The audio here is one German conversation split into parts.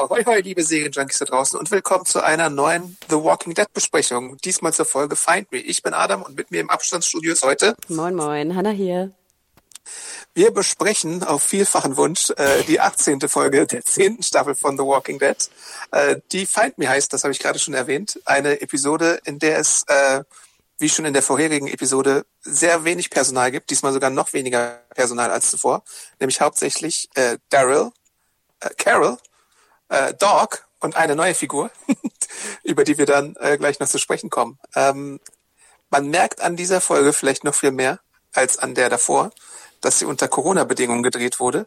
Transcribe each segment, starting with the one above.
Ahoi, hoi, liebe Serienjunkies da draußen und willkommen zu einer neuen The Walking Dead Besprechung. Diesmal zur Folge Find Me. Ich bin Adam und mit mir im Abstandsstudio ist heute Moin, moin, Hanna hier. Wir besprechen auf vielfachen Wunsch äh, die 18. Folge der 10. Staffel von The Walking Dead. Äh, die Find Me heißt, das habe ich gerade schon erwähnt, eine Episode, in der es, äh, wie schon in der vorherigen Episode, sehr wenig Personal gibt, diesmal sogar noch weniger Personal als zuvor, nämlich hauptsächlich äh, Daryl, äh, Carol, äh, Dog und eine neue Figur, über die wir dann äh, gleich noch zu sprechen kommen. Ähm, man merkt an dieser Folge vielleicht noch viel mehr als an der davor, dass sie unter Corona-Bedingungen gedreht wurde,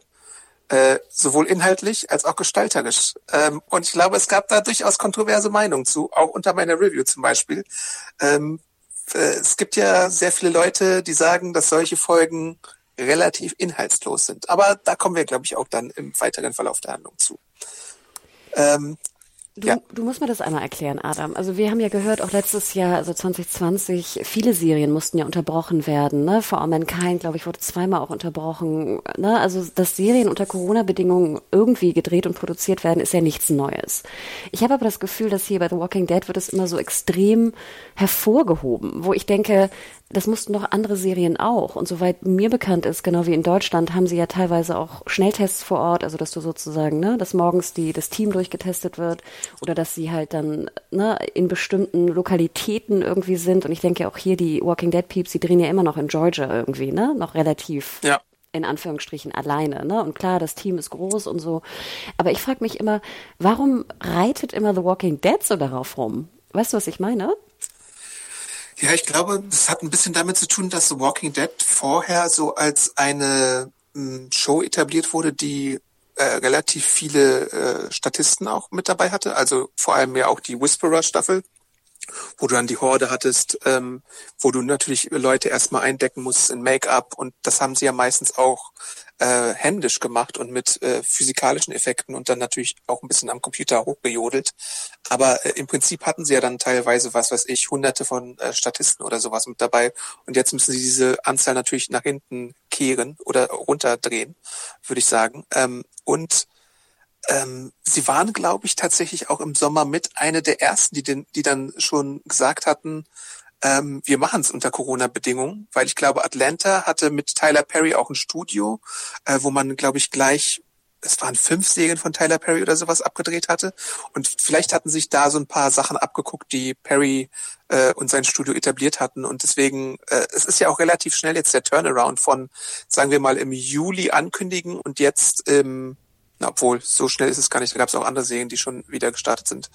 äh, sowohl inhaltlich als auch gestalterisch. Ähm, und ich glaube, es gab da durchaus kontroverse Meinungen zu, auch unter meiner Review zum Beispiel. Ähm, äh, es gibt ja sehr viele Leute, die sagen, dass solche Folgen relativ inhaltslos sind. Aber da kommen wir, glaube ich, auch dann im weiteren Verlauf der Handlung zu. Ähm, Du, Ja. du musst mir das einmal erklären, Adam. Also wir haben ja gehört, auch letztes Jahr, also 2020, viele Serien mussten ja unterbrochen werden. Ne? For All Mankind, glaube ich, wurde zweimal auch unterbrochen. Ne? Also dass Serien unter Corona-Bedingungen irgendwie gedreht und produziert werden, ist ja nichts Neues. Ich habe aber das Gefühl, dass hier bei The Walking Dead wird es immer so extrem hervorgehoben, wo ich denke, das mussten doch andere Serien auch. Und soweit mir bekannt ist, genau wie in Deutschland, haben sie ja teilweise auch Schnelltests vor Ort, also dass du sozusagen, ne, dass morgens die, das Team durchgetestet wird oder dass sie halt dann ne, in bestimmten Lokalitäten irgendwie sind. Und ich denke auch hier, die Walking Dead Peeps, die drehen ja immer noch in Georgia irgendwie, ne? Noch relativ ja. in Anführungsstrichen alleine. Ne? Und klar, das Team ist groß und so. Aber ich frage mich immer, warum reitet immer The Walking Dead so darauf rum? Weißt du, was ich meine? Ja, ich glaube, das hat ein bisschen damit zu tun, dass The Walking Dead vorher so als eine mh, Show etabliert wurde, die äh, relativ viele äh, Statisten auch mit dabei hatte. Also vor allem ja auch die Whisperer-Staffel, wo du dann die Horde hattest, ähm, wo du natürlich Leute erstmal eindecken musst in Make-up und das haben sie ja meistens auch äh, händisch gemacht und mit äh, physikalischen Effekten und dann natürlich auch ein bisschen am Computer hochgejodelt. Aber äh, im Prinzip hatten sie ja dann teilweise, was weiß ich, hunderte von äh, Statisten oder sowas mit dabei. Und jetzt müssen sie diese Anzahl natürlich nach hinten kehren oder runterdrehen, würde ich sagen. Ähm, und ähm, sie waren, glaube ich, tatsächlich auch im Sommer mit eine der ersten, die, den, die dann schon gesagt hatten, ähm, wir machen es unter Corona-Bedingungen, weil ich glaube, Atlanta hatte mit Tyler Perry auch ein Studio, äh, wo man, glaube ich, gleich, es waren fünf Serien von Tyler Perry oder sowas abgedreht hatte. Und vielleicht hatten sich da so ein paar Sachen abgeguckt, die Perry äh, und sein Studio etabliert hatten. Und deswegen, äh, es ist ja auch relativ schnell jetzt der Turnaround von, sagen wir mal, im Juli ankündigen und jetzt im obwohl, so schnell ist es gar nicht. Da gab es auch andere Serien, die schon wieder gestartet sind.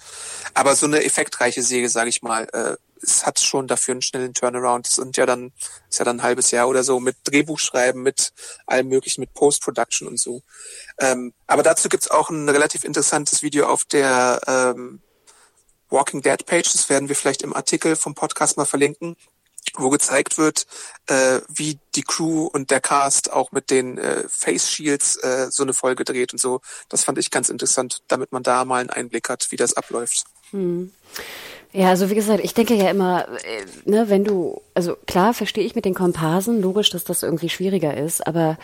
Aber so eine effektreiche Serie, sage ich mal, äh, es hat schon dafür einen schnellen Turnaround. Das sind ja dann, ist ja dann ein halbes Jahr oder so mit Drehbuchschreiben, mit allem möglichen, mit Post-Production und so. Ähm, aber dazu gibt's auch ein relativ interessantes Video auf der ähm, Walking Dead Page. Das werden wir vielleicht im Artikel vom Podcast mal verlinken wo gezeigt wird, äh, wie die Crew und der Cast auch mit den äh, Face Shields äh, so eine Folge dreht und so. Das fand ich ganz interessant, damit man da mal einen Einblick hat, wie das abläuft. Ja, also wie gesagt, ich denke ja immer, äh, ne, wenn du, also klar verstehe ich mit den Komparsen, logisch, dass das irgendwie schwieriger ist, aber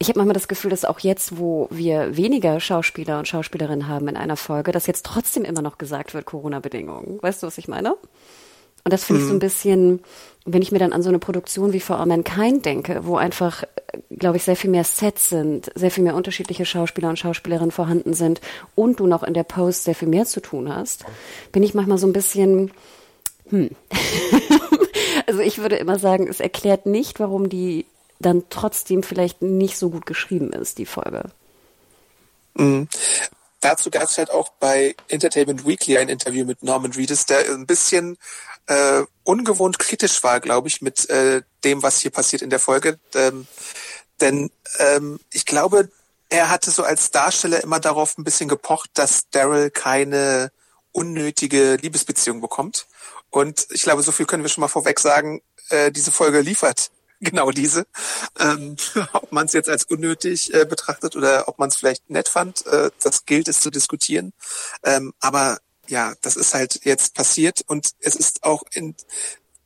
ich habe manchmal das Gefühl, dass auch jetzt, wo wir weniger Schauspieler und Schauspielerinnen haben in einer Folge, dass jetzt trotzdem immer noch gesagt wird, Corona-Bedingungen. Weißt du, was ich meine? Und das finde ich so ein bisschen, wenn ich mir dann an so eine Produktion wie For All Mankind denke, wo einfach, glaube ich, sehr viel mehr Sets sind, sehr viel mehr unterschiedliche Schauspieler und Schauspielerinnen vorhanden sind und du noch in der Post sehr viel mehr zu tun hast, bin ich manchmal so ein bisschen, hm. also ich würde immer sagen, es erklärt nicht, warum die dann trotzdem vielleicht nicht so gut geschrieben ist, die Folge. Dazu gab es halt auch bei Entertainment Weekly ein Interview mit Norman Reedus, der ein bisschen äh, ungewohnt kritisch war, glaube ich, mit äh, dem, was hier passiert in der Folge. Ähm, denn ähm, ich glaube, er hatte so als Darsteller immer darauf ein bisschen gepocht, dass Daryl keine unnötige Liebesbeziehung bekommt. Und ich glaube, so viel können wir schon mal vorweg sagen, äh, diese Folge liefert genau diese. Ähm, ob man es jetzt als unnötig äh, betrachtet oder ob man es vielleicht nett fand, äh, das gilt es zu diskutieren. Ähm, aber ja, das ist halt jetzt passiert und es ist auch in,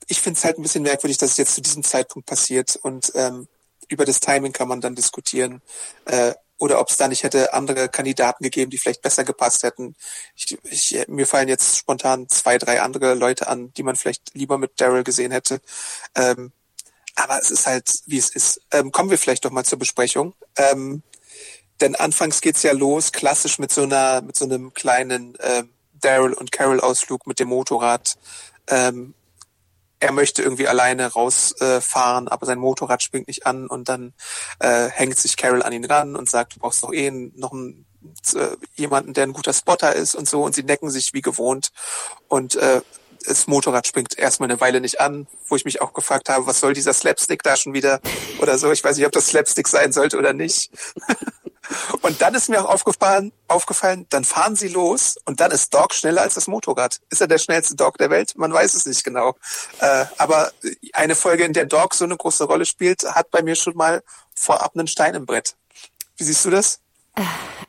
ich finde es halt ein bisschen merkwürdig, dass es jetzt zu diesem Zeitpunkt passiert und ähm, über das Timing kann man dann diskutieren. Äh, oder ob es da nicht hätte andere Kandidaten gegeben, die vielleicht besser gepasst hätten. Ich, ich, mir fallen jetzt spontan zwei, drei andere Leute an, die man vielleicht lieber mit Daryl gesehen hätte. Ähm, aber es ist halt, wie es ist. Ähm, kommen wir vielleicht doch mal zur Besprechung. Ähm, denn anfangs geht's ja los, klassisch mit so einer, mit so einem kleinen ähm, Daryl und Carol Ausflug mit dem Motorrad. Ähm, er möchte irgendwie alleine rausfahren, äh, aber sein Motorrad springt nicht an und dann äh, hängt sich Carol an ihn ran und sagt, du brauchst doch eh noch einen, äh, jemanden, der ein guter Spotter ist und so und sie necken sich wie gewohnt und äh, das Motorrad springt erstmal eine Weile nicht an, wo ich mich auch gefragt habe, was soll dieser Slapstick da schon wieder oder so. Ich weiß nicht, ob das Slapstick sein sollte oder nicht. Und dann ist mir auch aufgefallen, aufgefallen, dann fahren sie los und dann ist Dog schneller als das Motorrad. Ist er der schnellste Dog der Welt? Man weiß es nicht genau. Äh, aber eine Folge, in der Dog so eine große Rolle spielt, hat bei mir schon mal vorab einen Stein im Brett. Wie siehst du das?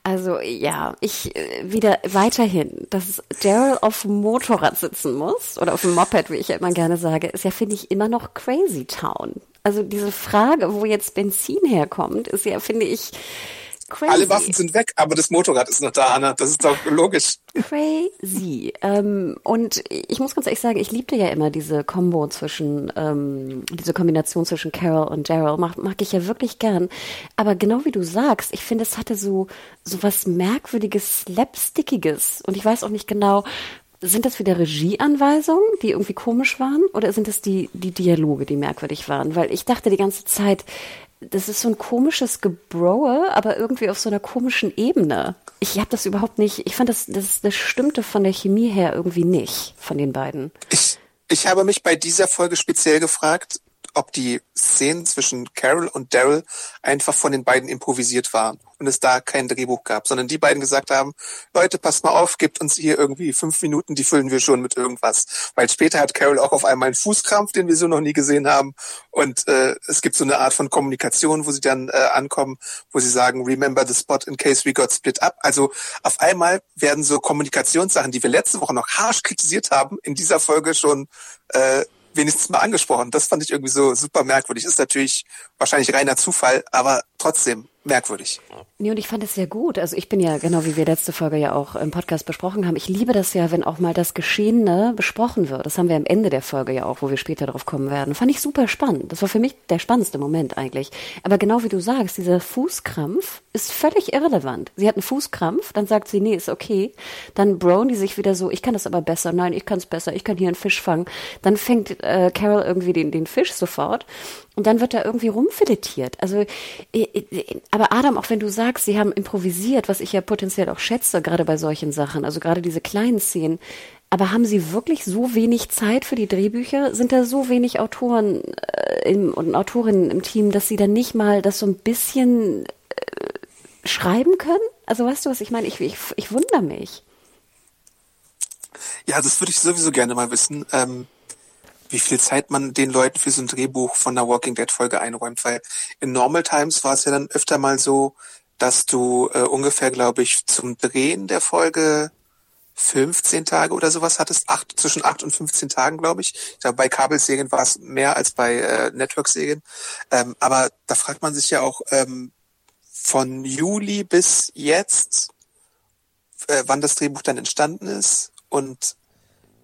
Also ja, ich äh, wieder weiterhin, dass Daryl auf dem Motorrad sitzen muss oder auf dem Moped, wie ich ja immer gerne sage, ist ja, finde ich, immer noch Crazy Town. Also diese Frage, wo jetzt Benzin herkommt, ist ja, finde ich, Crazy. Alle Waffen sind weg, aber das Motorrad ist noch da, Anna. Das ist doch logisch. Crazy. Ähm, und ich muss ganz ehrlich sagen, ich liebte ja immer diese Kombo zwischen, ähm, diese Kombination zwischen Carol und Daryl. Mag, mag ich ja wirklich gern. Aber genau wie du sagst, ich finde, es hatte so, so was merkwürdiges, slapstickiges. Und ich weiß auch nicht genau, sind das wieder Regieanweisungen, die irgendwie komisch waren? Oder sind es die, die Dialoge, die merkwürdig waren? Weil ich dachte die ganze Zeit, das ist so ein komisches Gebroe, aber irgendwie auf so einer komischen Ebene. Ich habe das überhaupt nicht, ich fand das, das, das stimmte von der Chemie her irgendwie nicht, von den beiden. Ich, ich habe mich bei dieser Folge speziell gefragt, ob die Szenen zwischen Carol und Daryl einfach von den beiden improvisiert waren und es da kein Drehbuch gab, sondern die beiden gesagt haben, Leute, passt mal auf, gibt uns hier irgendwie fünf Minuten, die füllen wir schon mit irgendwas. Weil später hat Carol auch auf einmal einen Fußkrampf, den wir so noch nie gesehen haben. Und äh, es gibt so eine Art von Kommunikation, wo sie dann äh, ankommen, wo sie sagen, remember the spot in case we got split up. Also auf einmal werden so Kommunikationssachen, die wir letzte Woche noch harsch kritisiert haben, in dieser Folge schon äh, wenigstens mal angesprochen. Das fand ich irgendwie so super merkwürdig. Ist natürlich wahrscheinlich reiner Zufall, aber trotzdem merkwürdig. Nee, und ich fand es sehr gut. Also ich bin ja, genau wie wir letzte Folge ja auch im Podcast besprochen haben, ich liebe das ja, wenn auch mal das Geschehene besprochen wird. Das haben wir am Ende der Folge ja auch, wo wir später darauf kommen werden. Fand ich super spannend. Das war für mich der spannendste Moment eigentlich. Aber genau wie du sagst, dieser Fußkrampf ist völlig irrelevant. Sie hat einen Fußkrampf, dann sagt sie, nee, ist okay. Dann Brown, die sich wieder so, ich kann das aber besser, nein, ich kann es besser, ich kann hier einen Fisch fangen. Dann fängt äh, Carol irgendwie den, den Fisch sofort und dann wird er irgendwie rumfiletiert. Also, äh, äh, aber Adam, auch wenn du sagst, sie haben improvisiert, was ich ja potenziell auch schätze, gerade bei solchen Sachen, also gerade diese kleinen Szenen, aber haben Sie wirklich so wenig Zeit für die Drehbücher? Sind da so wenig Autoren äh, im, und Autorinnen im Team, dass Sie dann nicht mal das so ein bisschen äh, schreiben können? Also weißt du, was ich meine? Ich, ich, ich wundere mich. Ja, das würde ich sowieso gerne mal wissen. Ähm, wie viel Zeit man den Leuten für so ein Drehbuch von einer Walking Dead Folge einräumt, weil in Normal Times war es ja dann öfter mal so, dass du äh, ungefähr, glaube ich, zum Drehen der Folge 15 Tage oder sowas hattest, acht, zwischen acht und 15 Tagen, glaube ich. ich glaube, bei Kabelserien war es mehr als bei äh, Network-Serien. Ähm, aber da fragt man sich ja auch ähm, von Juli bis jetzt, äh, wann das Drehbuch dann entstanden ist und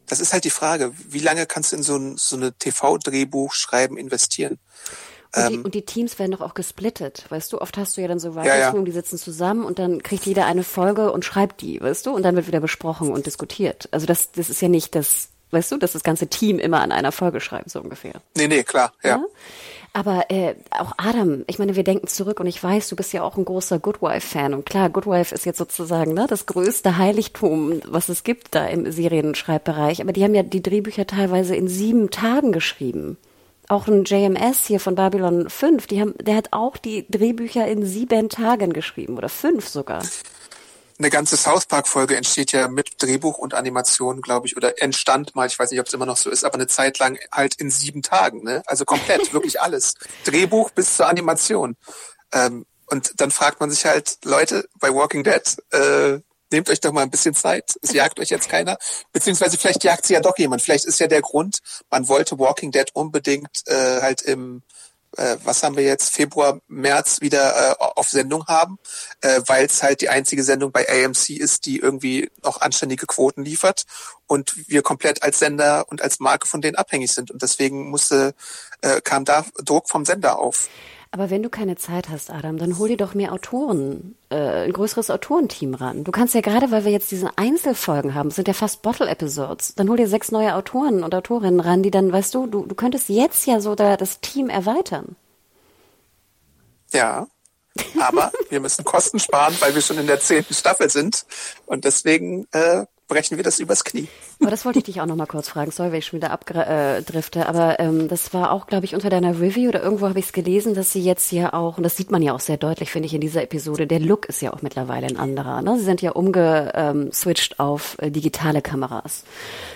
das ist halt die Frage, wie lange kannst du in so ein so eine TV-Drehbuch schreiben investieren? Und die, ähm, und die, Teams werden doch auch gesplittet, weißt du? Oft hast du ja dann so Writers ja, ja. die sitzen zusammen und dann kriegt jeder eine Folge und schreibt die, weißt du? Und dann wird wieder besprochen und diskutiert. Also das, das ist ja nicht das, weißt du, dass das ganze Team immer an einer Folge schreibt, so ungefähr. Nee, nee, klar, ja. ja? Aber äh, auch Adam, ich meine, wir denken zurück und ich weiß, du bist ja auch ein großer Good Wife-Fan. Und klar, Good Wife ist jetzt sozusagen ne, das größte Heiligtum, was es gibt da im Serienschreibbereich. Aber die haben ja die Drehbücher teilweise in sieben Tagen geschrieben. Auch ein JMS hier von Babylon 5, die haben, der hat auch die Drehbücher in sieben Tagen geschrieben oder fünf sogar eine ganze South Park Folge entsteht ja mit Drehbuch und Animation, glaube ich, oder entstand mal, ich weiß nicht, ob es immer noch so ist, aber eine Zeit lang halt in sieben Tagen, ne? Also komplett, wirklich alles. Drehbuch bis zur Animation. Ähm, und dann fragt man sich halt, Leute, bei Walking Dead, äh, nehmt euch doch mal ein bisschen Zeit. Es jagt euch jetzt keiner. Beziehungsweise vielleicht jagt sie ja doch jemand. Vielleicht ist ja der Grund, man wollte Walking Dead unbedingt äh, halt im äh, was haben wir jetzt, Februar, März wieder äh, auf Sendung haben, äh, weil es halt die einzige Sendung bei AMC ist, die irgendwie noch anständige Quoten liefert und wir komplett als Sender und als Marke von denen abhängig sind. Und deswegen musste, äh, kam da Druck vom Sender auf. Aber wenn du keine Zeit hast, Adam, dann hol dir doch mehr Autoren, äh, ein größeres Autorenteam ran. Du kannst ja gerade, weil wir jetzt diese Einzelfolgen haben, sind ja fast Bottle-Episodes, dann hol dir sechs neue Autoren und Autorinnen ran, die dann, weißt du, du, du könntest jetzt ja so da das Team erweitern. Ja, aber wir müssen Kosten sparen, weil wir schon in der zehnten Staffel sind. Und deswegen äh, brechen wir das übers Knie. Aber das wollte ich dich auch noch mal kurz fragen. Sorry, wenn ich schon wieder abdrifte. Aber ähm, das war auch, glaube ich, unter deiner Review oder irgendwo habe ich es gelesen, dass sie jetzt ja auch, und das sieht man ja auch sehr deutlich, finde ich, in dieser Episode, der Look ist ja auch mittlerweile ein anderer. Ne? Sie sind ja umgeswitcht ähm, auf äh, digitale Kameras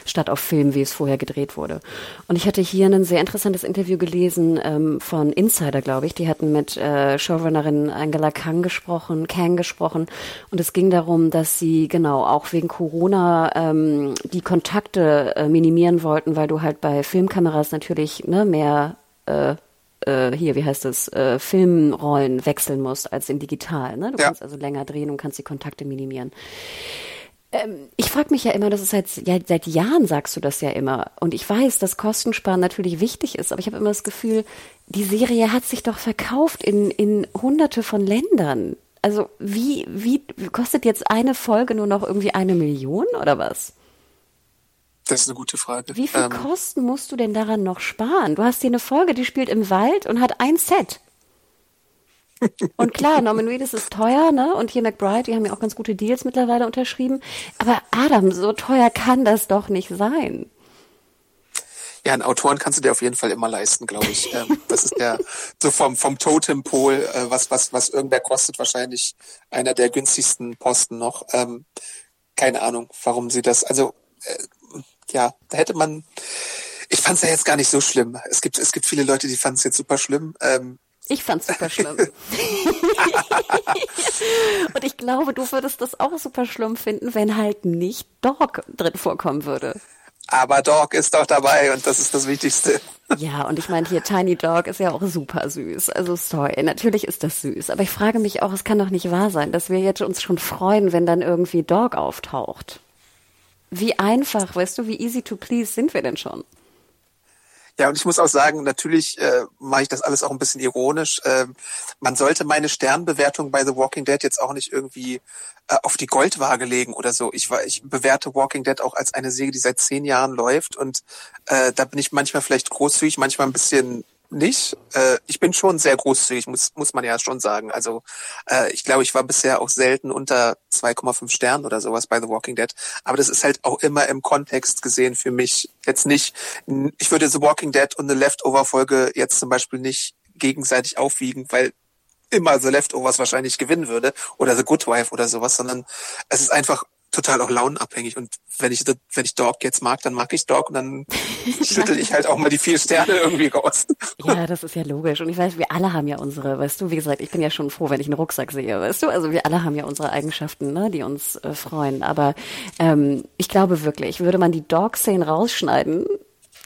statt auf Film, wie es vorher gedreht wurde. Und ich hatte hier ein sehr interessantes Interview gelesen ähm, von Insider, glaube ich. Die hatten mit äh, Showrunnerin Angela Kang gesprochen, Kang gesprochen. Und es ging darum, dass sie genau auch wegen Corona ähm, die Kontakte äh, minimieren wollten, weil du halt bei Filmkameras natürlich ne, mehr äh, äh, hier, wie heißt es, äh, Filmrollen wechseln musst als im Digital. Ne? Du ja. kannst also länger drehen und kannst die Kontakte minimieren. Ähm, ich frage mich ja immer, das ist seit, ja, seit Jahren sagst du das ja immer. Und ich weiß, dass Kostensparen natürlich wichtig ist, aber ich habe immer das Gefühl, die Serie hat sich doch verkauft in, in hunderte von Ländern. Also wie, wie kostet jetzt eine Folge nur noch irgendwie eine Million oder was? Das ist eine gute Frage. Wie viel ähm, Kosten musst du denn daran noch sparen? Du hast hier eine Folge, die spielt im Wald und hat ein Set. Und klar, Norman Reedus ist teuer, ne? Und hier McBride, die haben ja auch ganz gute Deals mittlerweile unterschrieben. Aber Adam, so teuer kann das doch nicht sein. Ja, einen Autoren kannst du dir auf jeden Fall immer leisten, glaube ich. Ähm, das ist der so vom vom Totempol, äh, was was was irgendwer kostet, wahrscheinlich einer der günstigsten Posten noch. Ähm, keine Ahnung, warum sie das. Also äh, ja, da hätte man. Ich fand es ja jetzt gar nicht so schlimm. Es gibt, es gibt viele Leute, die fanden es jetzt super schlimm. Ähm, ich fand's super schlimm. Und ich glaube, du würdest das auch super schlimm finden, wenn halt nicht Dog drin vorkommen würde. Aber Dog ist doch dabei und das ist das Wichtigste. Ja, und ich meine, hier Tiny Dog ist ja auch super süß. Also sorry, natürlich ist das süß. Aber ich frage mich auch, es kann doch nicht wahr sein, dass wir jetzt uns schon freuen, wenn dann irgendwie Dog auftaucht. Wie einfach, weißt du, wie easy to please sind wir denn schon? Ja, und ich muss auch sagen, natürlich äh, mache ich das alles auch ein bisschen ironisch. Ähm, man sollte meine Sternbewertung bei The Walking Dead jetzt auch nicht irgendwie äh, auf die Goldwaage legen oder so. Ich, ich bewerte Walking Dead auch als eine Serie, die seit zehn Jahren läuft und äh, da bin ich manchmal vielleicht großzügig, manchmal ein bisschen nicht. Äh, ich bin schon sehr großzügig, muss, muss man ja schon sagen. Also äh, ich glaube, ich war bisher auch selten unter 2,5 Sternen oder sowas bei The Walking Dead. Aber das ist halt auch immer im Kontext gesehen für mich jetzt nicht. Ich würde The Walking Dead und eine Leftover-Folge jetzt zum Beispiel nicht gegenseitig aufwiegen, weil immer The Leftovers wahrscheinlich gewinnen würde oder The Good Wife oder sowas, sondern es ist einfach total auch launenabhängig. Und wenn ich, wenn ich Dog jetzt mag, dann mag ich Dog und dann schüttel ich halt auch mal die vier Sterne irgendwie raus. ja, das ist ja logisch. Und ich weiß, wir alle haben ja unsere, weißt du, wie gesagt, ich bin ja schon froh, wenn ich einen Rucksack sehe, weißt du? Also wir alle haben ja unsere Eigenschaften, ne, die uns äh, freuen. Aber ähm, ich glaube wirklich, würde man die Dog-Szenen rausschneiden,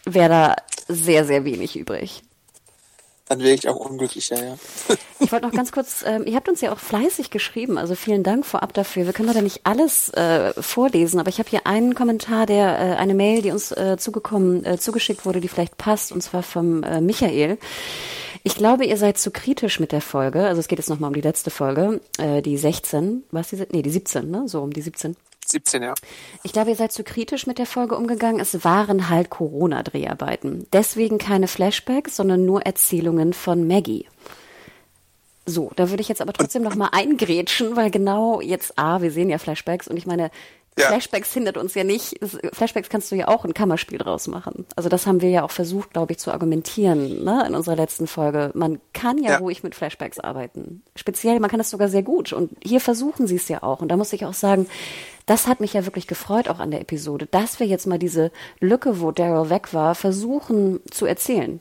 wäre da sehr, sehr wenig übrig dann wäre ich auch unglücklicher, ja. Ich wollte noch ganz kurz, ähm, ihr habt uns ja auch fleißig geschrieben, also vielen Dank vorab dafür. Wir können leider nicht alles äh, vorlesen, aber ich habe hier einen Kommentar, der äh, eine Mail, die uns äh, zugekommen, äh, zugeschickt wurde, die vielleicht passt, und zwar vom äh, Michael. Ich glaube, ihr seid zu kritisch mit der Folge. Also es geht jetzt nochmal um die letzte Folge, äh, die 16, was die, nee, die 17, ne? So um die 17. 17, ja. Ich glaube, ihr seid zu kritisch mit der Folge umgegangen. Es waren halt Corona-Dreharbeiten. Deswegen keine Flashbacks, sondern nur Erzählungen von Maggie. So, da würde ich jetzt aber trotzdem noch mal eingrätschen, weil genau jetzt, A, wir sehen ja Flashbacks und ich meine, ja. Flashbacks hindert uns ja nicht. Flashbacks kannst du ja auch ein Kammerspiel draus machen. Also das haben wir ja auch versucht, glaube ich, zu argumentieren ne, in unserer letzten Folge. Man kann ja, ja, ruhig mit Flashbacks arbeiten. Speziell, man kann das sogar sehr gut. Und hier versuchen sie es ja auch. Und da muss ich auch sagen, das hat mich ja wirklich gefreut auch an der Episode, dass wir jetzt mal diese Lücke, wo Daryl weg war, versuchen zu erzählen.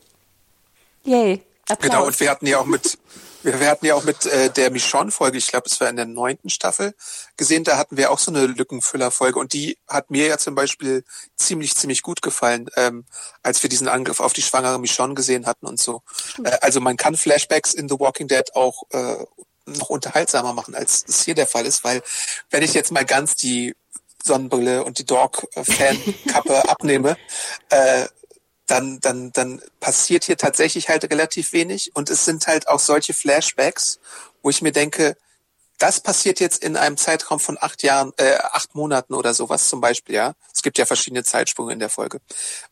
Yay. Applaus. Genau, und wir hatten ja auch mit wir, wir hatten ja auch mit äh, der Michonne-Folge, ich glaube, es war in der neunten Staffel, gesehen, da hatten wir auch so eine Lückenfüller-Folge und die hat mir ja zum Beispiel ziemlich, ziemlich gut gefallen, ähm, als wir diesen Angriff auf die schwangere Michonne gesehen hatten und so. Äh, also man kann Flashbacks in The Walking Dead auch äh, noch unterhaltsamer machen, als es hier der Fall ist, weil wenn ich jetzt mal ganz die Sonnenbrille und die Dog-Fan-Kappe abnehme, äh, dann, dann, dann passiert hier tatsächlich halt relativ wenig. Und es sind halt auch solche Flashbacks, wo ich mir denke, das passiert jetzt in einem Zeitraum von acht Jahren, äh, acht Monaten oder sowas zum Beispiel, ja. Es gibt ja verschiedene Zeitsprünge in der Folge.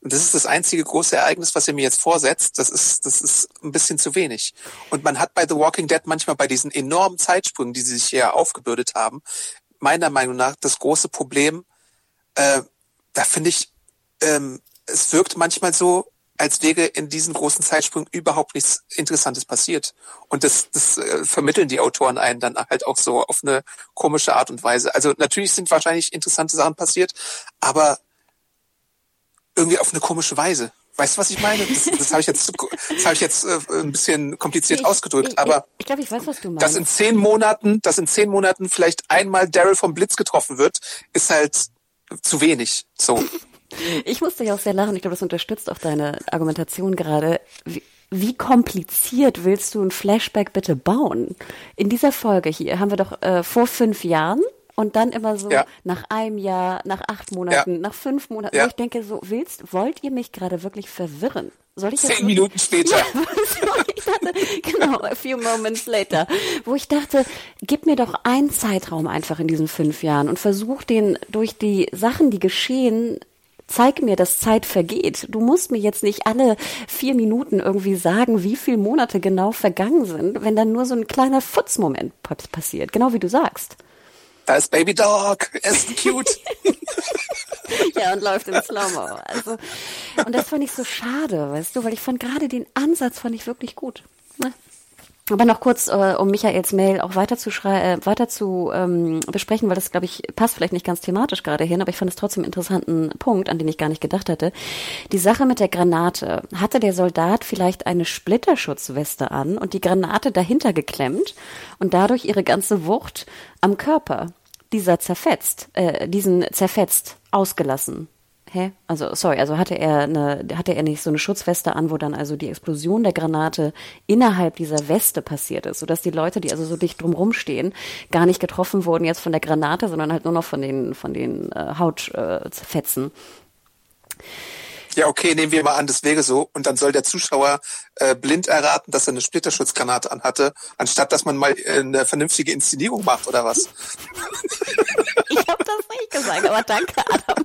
Und das ist das einzige große Ereignis, was ihr mir jetzt vorsetzt. Das ist, das ist ein bisschen zu wenig. Und man hat bei The Walking Dead manchmal bei diesen enormen Zeitsprüngen, die sie sich hier aufgebürdet haben, meiner Meinung nach das große Problem, äh, da finde ich, ähm, es wirkt manchmal so, als wäre in diesen großen Zeitsprüngen überhaupt nichts Interessantes passiert. Und das, das äh, vermitteln die Autoren einen dann halt auch so auf eine komische Art und Weise. Also natürlich sind wahrscheinlich interessante Sachen passiert, aber irgendwie auf eine komische Weise. Weißt du, was ich meine? Das, das habe ich jetzt, das habe ich jetzt äh, ein bisschen kompliziert ich, ausgedrückt. Ich, aber ich glaube, ich weiß, was du meinst. Dass in zehn Monaten, dass in zehn Monaten vielleicht einmal Daryl vom Blitz getroffen wird, ist halt zu wenig. So. Ich musste ja auch sehr lachen. Ich glaube, das unterstützt auch deine Argumentation gerade. Wie, wie kompliziert willst du ein Flashback bitte bauen? In dieser Folge hier haben wir doch äh, vor fünf Jahren und dann immer so ja. nach einem Jahr, nach acht Monaten, ja. nach fünf Monaten. Ja. Ich denke, so willst, wollt ihr mich gerade wirklich verwirren? Soll ich Zehn jetzt Minuten später. Ich dachte, genau, a few moments later. Wo ich dachte, gib mir doch einen Zeitraum einfach in diesen fünf Jahren und versuch den durch die Sachen, die geschehen, zeig mir, dass Zeit vergeht. Du musst mir jetzt nicht alle vier Minuten irgendwie sagen, wie viele Monate genau vergangen sind, wenn dann nur so ein kleiner Futzmoment passiert, genau wie du sagst. Da ist Baby Dog, er ist cute. ja, und läuft im Slow-Mo. Also, und das fand ich so schade, weißt du, weil ich fand gerade den Ansatz fand ich wirklich gut. Ne? Aber noch kurz, äh, um Michaels Mail auch weiter zu, äh, weiter zu ähm, besprechen, weil das, glaube ich, passt vielleicht nicht ganz thematisch gerade hin, aber ich fand es trotzdem einen interessanten Punkt, an den ich gar nicht gedacht hatte. Die Sache mit der Granate. Hatte der Soldat vielleicht eine Splitterschutzweste an und die Granate dahinter geklemmt und dadurch ihre ganze Wucht am Körper dieser zerfetzt, äh, diesen zerfetzt, ausgelassen? Hä? Also, sorry, also hatte er eine, hatte er nicht so eine Schutzweste an, wo dann also die Explosion der Granate innerhalb dieser Weste passiert ist, sodass die Leute, die also so dicht drumrum stehen, gar nicht getroffen wurden jetzt von der Granate, sondern halt nur noch von den, von den äh, Hautfetzen. Äh, ja, okay, nehmen wir mal an, das wäre so. Und dann soll der Zuschauer äh, blind erraten, dass er eine Splitterschutzgranate anhatte, anstatt dass man mal äh, eine vernünftige Inszenierung macht, oder was? ich habe das nicht gesagt, aber danke, Adam.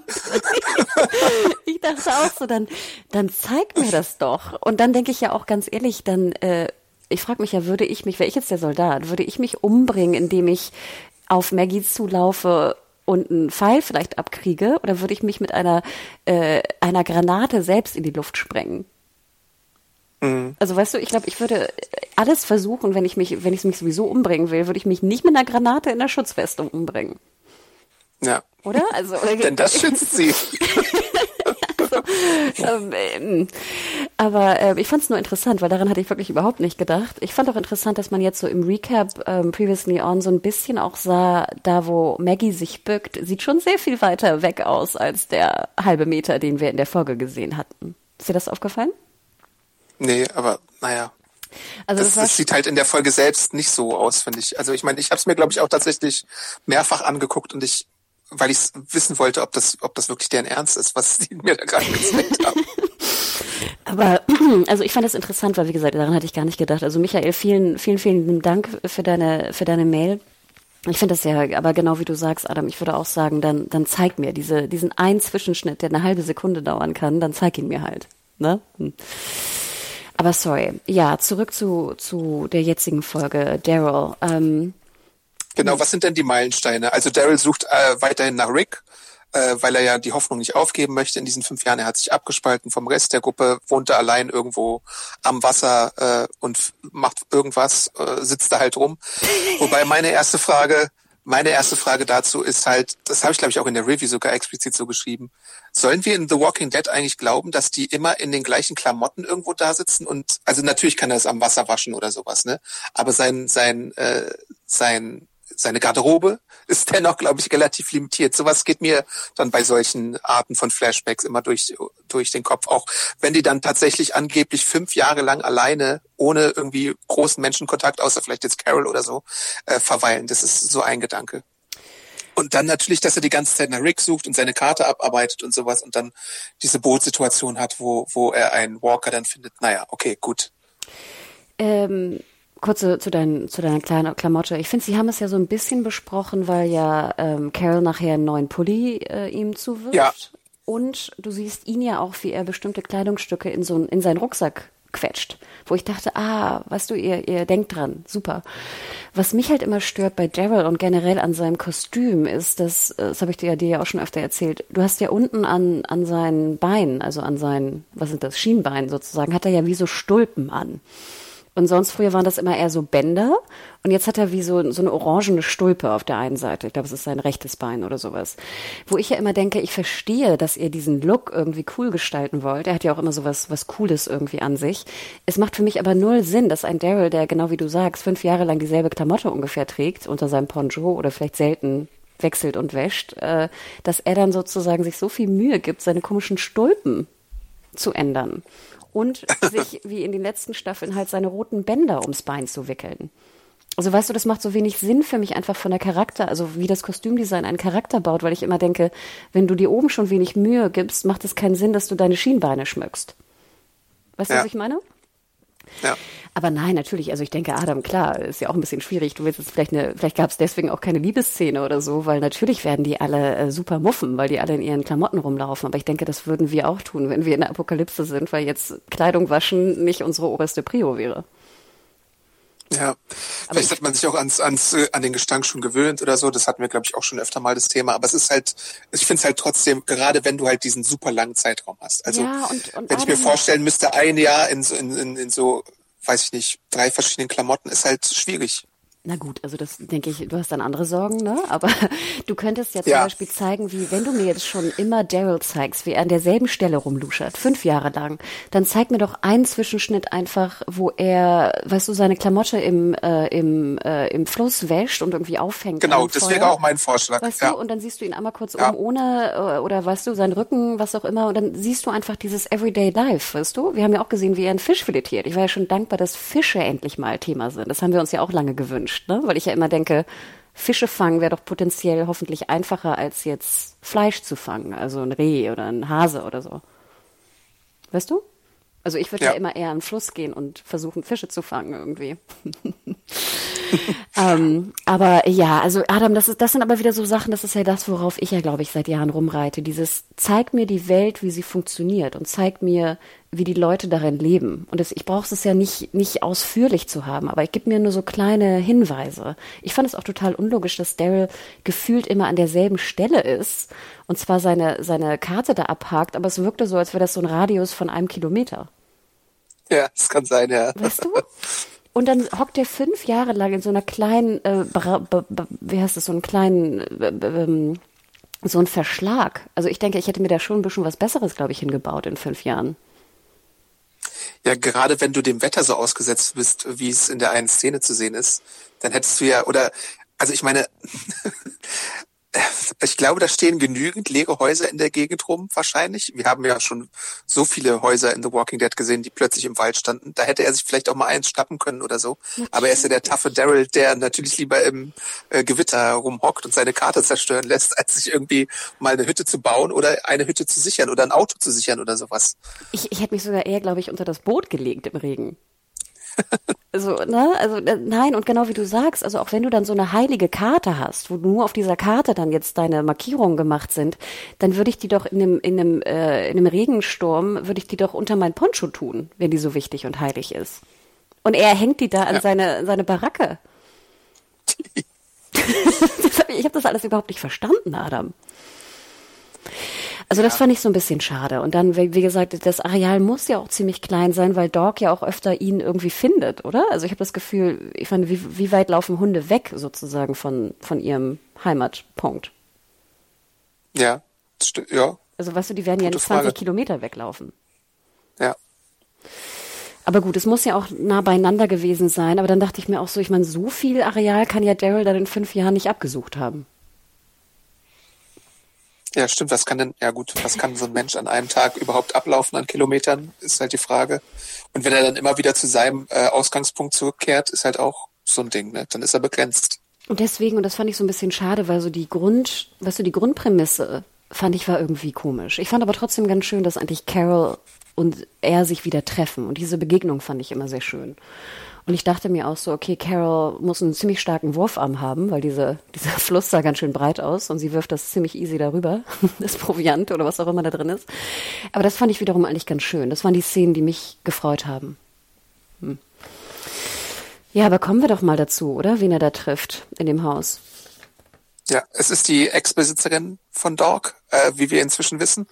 ich dachte auch so, dann, dann zeig mir das doch. Und dann denke ich ja auch ganz ehrlich, dann, äh, ich frage mich ja, würde ich mich, wäre ich jetzt der Soldat, würde ich mich umbringen, indem ich auf Maggie zulaufe und einen Pfeil vielleicht abkriege oder würde ich mich mit einer, äh, einer Granate selbst in die Luft sprengen? Mhm. Also weißt du, ich glaube, ich würde alles versuchen, wenn ich mich, wenn ich mich sowieso umbringen will, würde ich mich nicht mit einer Granate in der Schutzweste umbringen. Ja. Oder? Also, Denn das schützt sie. also, ähm, aber äh, ich fand es nur interessant, weil daran hatte ich wirklich überhaupt nicht gedacht. Ich fand auch interessant, dass man jetzt so im Recap ähm, Previously On so ein bisschen auch sah, da wo Maggie sich bückt, sieht schon sehr viel weiter weg aus als der halbe Meter, den wir in der Folge gesehen hatten. Ist dir das aufgefallen? Nee, aber naja. Also das, das, das sieht halt in der Folge selbst nicht so aus, finde ich. Also ich meine, ich habe es mir, glaube ich, auch tatsächlich mehrfach angeguckt und ich weil ich wissen wollte, ob das, ob das wirklich deren Ernst ist, was die mir da gerade gezeigt haben. Aber also ich fand das interessant, weil wie gesagt, daran hatte ich gar nicht gedacht. Also Michael, vielen, vielen, vielen Dank für deine, für deine Mail. Ich finde das ja, aber genau wie du sagst, Adam, ich würde auch sagen, dann, dann zeig mir diese, diesen einen Zwischenschnitt, der eine halbe Sekunde dauern kann, dann zeig ihn mir halt. Ne? Hm. Aber sorry. Ja, zurück zu, zu der jetzigen Folge. Daryl. Ähm, genau, was sind denn die Meilensteine? Also Daryl sucht äh, weiterhin nach Rick äh, weil er ja die Hoffnung nicht aufgeben möchte in diesen fünf Jahren. Er hat sich abgespalten vom Rest der Gruppe, wohnte allein irgendwo am Wasser äh, und macht irgendwas, äh, sitzt da halt rum. Wobei meine erste Frage, meine erste Frage dazu ist halt, das habe ich glaube ich auch in der Review sogar explizit so geschrieben. Sollen wir in The Walking Dead eigentlich glauben, dass die immer in den gleichen Klamotten irgendwo da sitzen und also natürlich kann er es am Wasser waschen oder sowas, ne? Aber sein sein äh, sein seine Garderobe ist dennoch, glaube ich, relativ limitiert. Sowas geht mir dann bei solchen Arten von Flashbacks immer durch, durch den Kopf. Auch wenn die dann tatsächlich angeblich fünf Jahre lang alleine, ohne irgendwie großen Menschenkontakt, außer vielleicht jetzt Carol oder so, äh, verweilen. Das ist so ein Gedanke. Und dann natürlich, dass er die ganze Zeit nach Rick sucht und seine Karte abarbeitet und sowas und dann diese Bootsituation hat, wo, wo er einen Walker dann findet. Naja, okay, gut. Ähm, kurz zu, dein, zu deiner kleinen Klamotte. Ich finde, sie haben es ja so ein bisschen besprochen, weil ja ähm, Carol nachher einen neuen Pulli äh, ihm zuwirft. Ja. Und du siehst ihn ja auch, wie er bestimmte Kleidungsstücke in so in seinen Rucksack quetscht. Wo ich dachte, ah, weißt du, ihr, ihr denkt dran, super. Was mich halt immer stört bei Daryl und generell an seinem Kostüm ist, dass, äh, das habe ich dir, dir ja auch schon öfter erzählt, du hast ja unten an, an seinen Beinen, also an seinen, was sind das, Schienbeinen sozusagen, hat er ja wie so Stulpen an. Und sonst früher waren das immer eher so Bänder. Und jetzt hat er wie so, so eine orangene Stulpe auf der einen Seite. Ich glaube, es ist sein rechtes Bein oder sowas. Wo ich ja immer denke, ich verstehe, dass ihr diesen Look irgendwie cool gestalten wollt. Er hat ja auch immer so was, was Cooles irgendwie an sich. Es macht für mich aber null Sinn, dass ein Daryl, der genau wie du sagst, fünf Jahre lang dieselbe Klamotte ungefähr trägt, unter seinem Poncho oder vielleicht selten wechselt und wäscht, äh, dass er dann sozusagen sich so viel Mühe gibt, seine komischen Stulpen zu ändern und sich wie in den letzten Staffeln halt seine roten Bänder ums Bein zu wickeln. Also weißt du, das macht so wenig Sinn für mich einfach von der Charakter, also wie das Kostümdesign einen Charakter baut, weil ich immer denke, wenn du dir oben schon wenig Mühe gibst, macht es keinen Sinn, dass du deine Schienbeine schmückst. Weißt du, ja. was ich meine? Ja. Aber nein, natürlich, also ich denke, Adam, klar, ist ja auch ein bisschen schwierig. Du willst jetzt vielleicht eine, vielleicht gab es deswegen auch keine Liebesszene oder so, weil natürlich werden die alle äh, super muffen, weil die alle in ihren Klamotten rumlaufen. Aber ich denke, das würden wir auch tun, wenn wir in der Apokalypse sind, weil jetzt Kleidung waschen nicht unsere oberste Prio wäre. Ja, aber vielleicht hat man sich auch ans, ans, äh, an den Gestank schon gewöhnt oder so. Das hatten wir, glaube ich, auch schon öfter mal das Thema. Aber es ist halt, ich finde es halt trotzdem, gerade wenn du halt diesen super langen Zeitraum hast. Also ja, und, und wenn ich mir vorstellen müsste, ein Jahr in, in, in, in so weiß ich nicht, drei verschiedenen Klamotten ist halt schwierig. Na gut, also das denke ich, du hast dann andere Sorgen, ne? Aber du könntest ja zum ja. Beispiel zeigen, wie, wenn du mir jetzt schon immer Daryl zeigst, wie er an derselben Stelle rumluschert, fünf Jahre lang, dann zeig mir doch einen Zwischenschnitt einfach, wo er, weißt du, seine Klamotte im, äh, im, äh, im Fluss wäscht und irgendwie aufhängt. Genau, das wäre auch mein Vorschlag. Weißt ja. du, und dann siehst du ihn einmal kurz ja. um ohne, äh, oder weißt du, seinen Rücken, was auch immer, und dann siehst du einfach dieses Everyday Life, weißt du? Wir haben ja auch gesehen, wie er einen Fisch filetiert. Ich war ja schon dankbar, dass Fische endlich mal Thema sind. Das haben wir uns ja auch lange gewünscht gewünscht, ne? Weil ich ja immer denke, Fische fangen wäre doch potenziell hoffentlich einfacher, als jetzt Fleisch zu fangen, also ein Reh oder ein Hase oder so. Weißt du? Also ich würde ja. ja. immer eher an den Fluss gehen und versuchen, Fische zu fangen irgendwie. ähm, aber ja, also Adam, das, ist, das sind aber wieder so Sachen, das ist ja das, worauf ich ja, glaube ich, seit Jahren rumreite. Dieses, zeig mir die Welt, wie sie funktioniert und zeig mir, wie die Leute darin leben. Und das, ich brauche es ja nicht, nicht ausführlich zu haben, aber ich gebe mir nur so kleine Hinweise. Ich fand es auch total unlogisch, dass Daryl gefühlt immer an derselben Stelle ist und zwar seine, seine Karte da abhakt, aber es wirkte so, als wäre das so ein Radius von einem Kilometer. Ja, das kann sein, ja. Weißt du? Und dann hockt er fünf Jahre lang in so einer kleinen, äh, wie heißt das, so einen kleinen, äh, ähm, so ein Verschlag. Also ich denke, ich hätte mir da schon ein bisschen was Besseres, glaube ich, hingebaut in fünf Jahren. Ja, gerade wenn du dem Wetter so ausgesetzt bist, wie es in der einen Szene zu sehen ist, dann hättest du ja, oder, also ich meine, ich glaube, da stehen genügend leere Häuser in der Gegend rum, wahrscheinlich. Wir haben ja schon so viele Häuser in The Walking Dead gesehen, die plötzlich im Wald standen. Da hätte er sich vielleicht auch mal eins schnappen können oder so. Aber er ist ja der taffe Daryl, der natürlich lieber im äh, Gewitter rumhockt und seine Karte zerstören lässt, als sich irgendwie mal eine Hütte zu bauen oder eine Hütte zu sichern oder ein Auto zu sichern oder sowas. Ich, ich hätte mich sogar eher, glaube ich, unter das Boot gelegt im Regen. Also, ne, also äh, nein, und genau wie du sagst, also auch wenn du dann so eine heilige Karte hast, wo nur auf dieser Karte dann jetzt deine Markierungen gemacht sind, dann würde ich die doch in einem, in einem, äh, in einem Regensturm, würde ich die doch unter mein Poncho tun, wenn die so wichtig und heilig ist. Und er hängt die da an Ja. seine, seine Baracke. Ich habe das alles überhaupt nicht verstanden, Adam. Also das fand ich so ein bisschen schade. Und dann, wie gesagt, das Areal muss ja auch ziemlich klein sein, weil Dog ja auch öfter ihn irgendwie findet, oder? Also ich habe das Gefühl, ich meine, wie, wie weit laufen Hunde weg sozusagen von, von ihrem Heimatpunkt? Ja, ja, Also weißt du, die werden ja Gute nicht 20 Frage. Kilometer weglaufen. ja. Aber gut, es muss ja auch nah beieinander gewesen sein. Aber dann dachte ich mir auch so, ich meine, so viel Areal kann ja Daryl dann in fünf Jahren nicht abgesucht haben. Ja, stimmt. Was kann denn, ja gut, was kann so ein Mensch an einem Tag überhaupt ablaufen an Kilometern, ist halt die Frage. Und wenn er dann immer wieder zu seinem äh, Ausgangspunkt zurückkehrt, ist halt auch so ein Ding, ne? Dann ist er begrenzt. Und deswegen, und das fand ich so ein bisschen schade, weil so die Grund, weißt du, die Grundprämisse fand ich war irgendwie komisch. Ich fand aber trotzdem ganz schön, dass eigentlich Carol und er sich wieder treffen. Und diese Begegnung fand ich immer sehr schön. Und ich dachte mir auch so, okay, Carol muss einen ziemlich starken Wurfarm haben, weil diese, dieser Fluss sah ganz schön breit aus und sie wirft das ziemlich easy darüber, das Proviant oder was auch immer da drin ist. Aber das fand ich wiederum eigentlich ganz schön. Das waren die Szenen, die mich gefreut haben. Hm. Ja, aber kommen wir doch mal dazu, oder? Wen er da trifft in dem Haus. Ja, es ist die Ex-Besitzerin von Dog, äh, wie wir inzwischen wissen.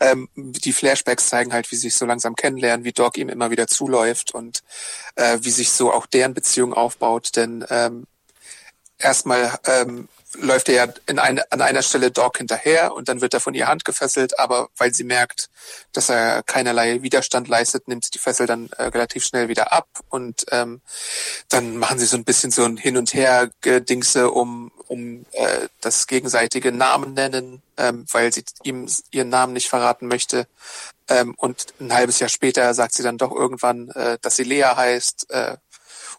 Ähm, die Flashbacks zeigen halt, wie sie sich so langsam kennenlernen, wie Dog ihm immer wieder zuläuft und äh, wie sich so auch deren Beziehung aufbaut. Denn ähm, erstmal ähm, läuft er ja in eine, an einer Stelle Dog hinterher und dann wird er von ihr Hand gefesselt, aber weil sie merkt, dass er keinerlei Widerstand leistet, nimmt sie die Fessel dann äh, relativ schnell wieder ab und ähm, dann machen sie so ein bisschen so ein Hin und Her Gedingse um um äh, das gegenseitige Namen nennen, ähm, weil sie ihm ihren Namen nicht verraten möchte. Ähm, und ein halbes Jahr später sagt sie dann doch irgendwann, äh, dass sie Lea heißt äh,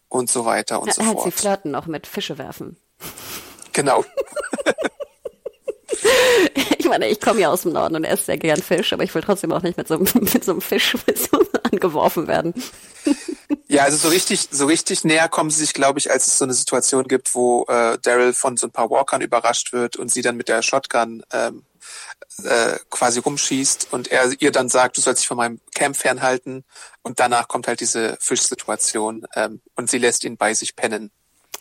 und so weiter und Ja, so halt, sie fort. flirten auch mit Fische werfen. Genau. Ich meine, ich komme ja aus dem Norden und esse sehr gern Fisch, aber ich will trotzdem auch nicht mit so, einem- mit so einem Fisch angeworfen werden. Ja, also so richtig, so richtig näher kommen sie sich, glaube ich, als es so eine Situation gibt, wo äh, Daryl von so ein paar Walkern überrascht wird und sie dann mit der Shotgun ähm, äh, quasi rumschießt und er ihr dann sagt, du sollst dich von meinem Camp fernhalten und danach kommt halt diese Fischsituation ähm, und sie lässt ihn bei sich pennen.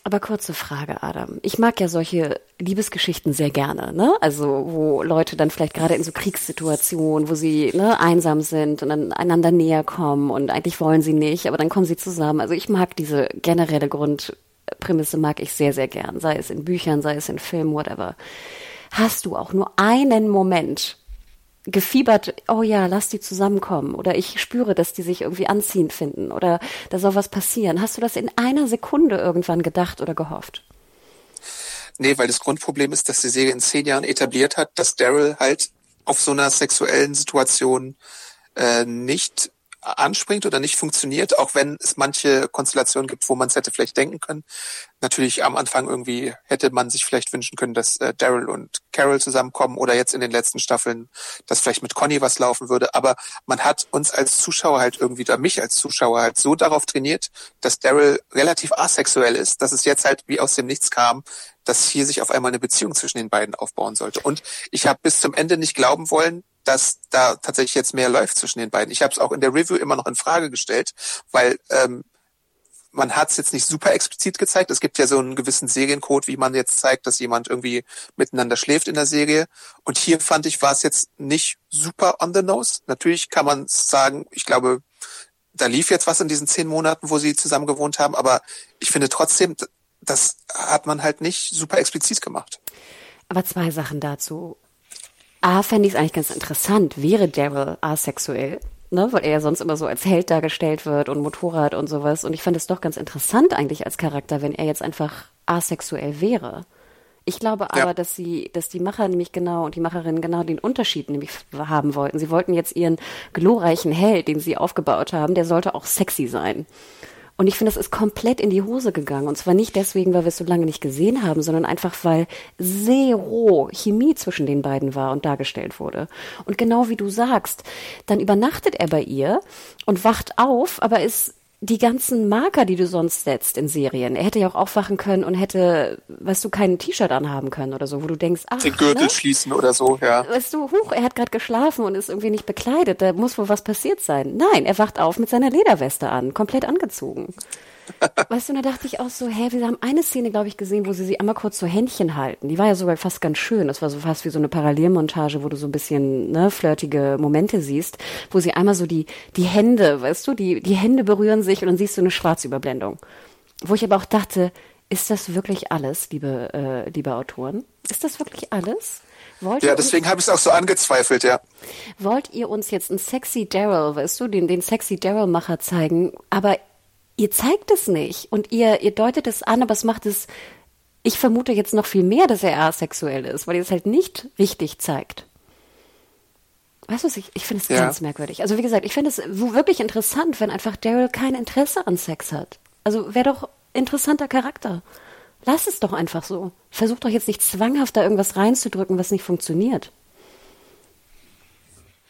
Aber kurze Frage, Adam. Ich mag ja solche Liebesgeschichten sehr gerne, ne? Also, wo Leute dann vielleicht gerade in so Kriegssituationen, wo sie ne, einsam sind und dann einander näher kommen und eigentlich wollen sie nicht, aber dann kommen sie zusammen. Also ich mag diese generelle Grundprämisse mag ich sehr, sehr gern. Sei es in Büchern, sei es in Filmen, whatever. Hast du auch nur einen Moment gefiebert, oh ja, lass die zusammenkommen oder ich spüre, dass die sich irgendwie anziehend finden oder da soll was passieren. Hast du das in einer Sekunde irgendwann gedacht oder gehofft? Nee, weil das Grundproblem ist, dass die Serie in zehn Jahren etabliert hat, dass Daryl halt auf so einer sexuellen Situation äh, nicht anspringt oder nicht funktioniert, auch wenn es manche Konstellationen gibt, wo man es hätte vielleicht denken können. Natürlich am Anfang irgendwie hätte man sich vielleicht wünschen können, dass äh, Daryl und Carol zusammenkommen oder jetzt in den letzten Staffeln, dass vielleicht mit Conny was laufen würde. Aber man hat uns als Zuschauer halt irgendwie, oder mich als Zuschauer halt so darauf trainiert, dass Daryl relativ asexuell ist, dass es jetzt halt wie aus dem Nichts kam, dass hier sich auf einmal eine Beziehung zwischen den beiden aufbauen sollte. Und ich habe bis zum Ende nicht glauben wollen, dass da tatsächlich jetzt mehr läuft zwischen den beiden. Ich habe es auch in der Review immer noch in Frage gestellt, weil ähm, man hat es jetzt nicht super explizit gezeigt. Es gibt ja so einen gewissen Seriencode, wie man jetzt zeigt, dass jemand irgendwie miteinander schläft in der Serie. Und hier fand ich, war es jetzt nicht super on the nose. Natürlich kann man sagen, ich glaube, da lief jetzt was in diesen zehn Monaten, wo sie zusammen gewohnt haben, aber ich finde trotzdem, das hat man halt nicht super explizit gemacht. Aber zwei Sachen dazu. A, fände ich es eigentlich ganz interessant, wäre Daryl asexuell, ne, weil er ja sonst immer so als Held dargestellt wird und Motorrad und sowas. Und ich fand es doch ganz interessant eigentlich als Charakter, wenn er jetzt einfach asexuell wäre. Ich glaube aber, Ja. dass sie, dass die Macher nämlich genau und die Macherinnen genau den Unterschied nämlich haben wollten. Sie wollten jetzt ihren glorreichen Held, den sie aufgebaut haben, der sollte auch sexy sein. Und ich finde, das ist komplett in die Hose gegangen. Und zwar nicht deswegen, weil wir es so lange nicht gesehen haben, sondern einfach, weil zero Chemie zwischen den beiden war und dargestellt wurde. Und genau wie du sagst, dann übernachtet er bei ihr und wacht auf, aber ist die ganzen Marker, die du sonst setzt in Serien. Er hätte ja auch aufwachen können und hätte, weißt du, kein T-Shirt anhaben können oder so, wo du denkst, ach, Den Gürtel ne? schließen oder so, ja. Weißt du, huch, er hat gerade geschlafen und ist irgendwie nicht bekleidet. Da muss wohl was passiert sein. Nein, er wacht auf mit seiner Lederweste an, komplett angezogen. Weißt du, und da dachte ich auch so, hä, wir haben eine Szene, glaube ich, gesehen, wo sie sie einmal kurz so Händchen halten. Die war ja sogar fast ganz schön. Das war so fast wie so eine Parallelmontage, wo du so ein bisschen ne, flirtige Momente siehst, wo sie einmal so die, die Hände, weißt du, die, die Hände berühren sich und dann siehst du eine Schwarzüberblendung. Wo ich aber auch dachte, ist das wirklich alles, liebe, äh, liebe Autoren? Ist das wirklich alles? Wollt Ja, deswegen habe ich es auch so angezweifelt, ja. wollt ihr uns jetzt einen sexy Daryl, weißt du, den, den sexy Daryl-Macher zeigen, aber ihr zeigt es nicht und ihr, ihr deutet es an, aber es macht es, ich vermute jetzt noch viel mehr, dass er asexuell ist, weil ihr es halt nicht richtig zeigt. Weißt du, was ich, ich finde es Ja. ganz merkwürdig. Also wie gesagt, ich finde es wirklich interessant, wenn einfach Daryl kein Interesse an Sex hat. Also wäre doch interessanter Charakter. Lass es doch einfach so. Versucht doch jetzt nicht zwanghaft da irgendwas reinzudrücken, was nicht funktioniert.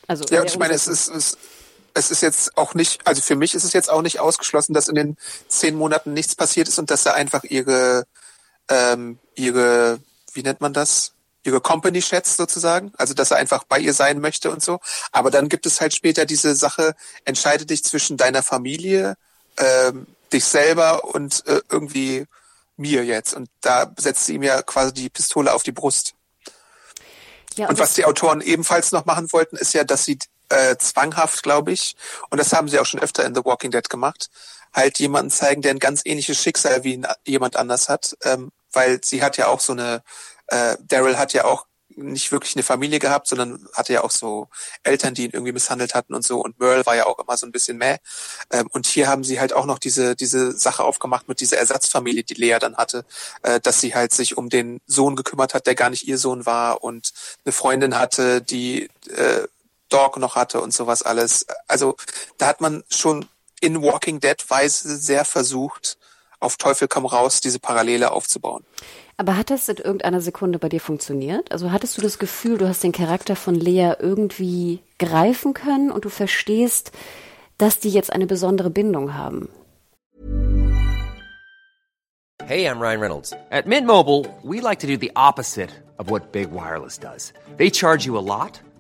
Also Ja, und ich meine, es ist, es, es ist jetzt auch nicht, also für mich ist es jetzt auch nicht ausgeschlossen, dass in den zehn Monaten nichts passiert ist und dass er einfach ihre, ähm, ihre, wie nennt man das? Ihre Company schätzt sozusagen, also dass er einfach bei ihr sein möchte und so. Aber dann gibt es halt später diese Sache, entscheide dich zwischen deiner Familie, ähm, dich selber und äh, irgendwie mir jetzt. Und da setzt sie ihm ja quasi die Pistole auf die Brust. ja, Und was die Autoren ebenfalls noch machen wollten, ist ja, dass sie äh, zwanghaft, glaube ich, und das haben sie auch schon öfter in The Walking Dead gemacht, halt jemanden zeigen, der ein ganz ähnliches Schicksal wie jemand anders hat, ähm, weil sie hat ja auch so eine, äh, Daryl hat ja auch nicht wirklich eine Familie gehabt, sondern hatte ja auch so Eltern, die ihn irgendwie misshandelt hatten und so. Und Merle war ja auch immer so ein bisschen mäh. Ähm, und hier haben sie halt auch noch diese diese Sache aufgemacht mit dieser Ersatzfamilie, die Lea dann hatte, äh, dass sie halt sich um den Sohn gekümmert hat, der gar nicht ihr Sohn war und eine Freundin hatte, die äh, Dog noch hatte und sowas alles. Also da hat man schon in Walking Dead Weise sehr versucht, auf Teufel komm raus, diese Parallele aufzubauen. Aber hat das in irgendeiner Sekunde bei dir funktioniert? Also hattest du das Gefühl, du hast den Charakter von Lea irgendwie greifen können und du verstehst, dass die jetzt eine besondere Bindung haben? Hey, I'm Ryan Reynolds. At Mint Mobile, we like to do the opposite of what Big Wireless does. They charge you a lot,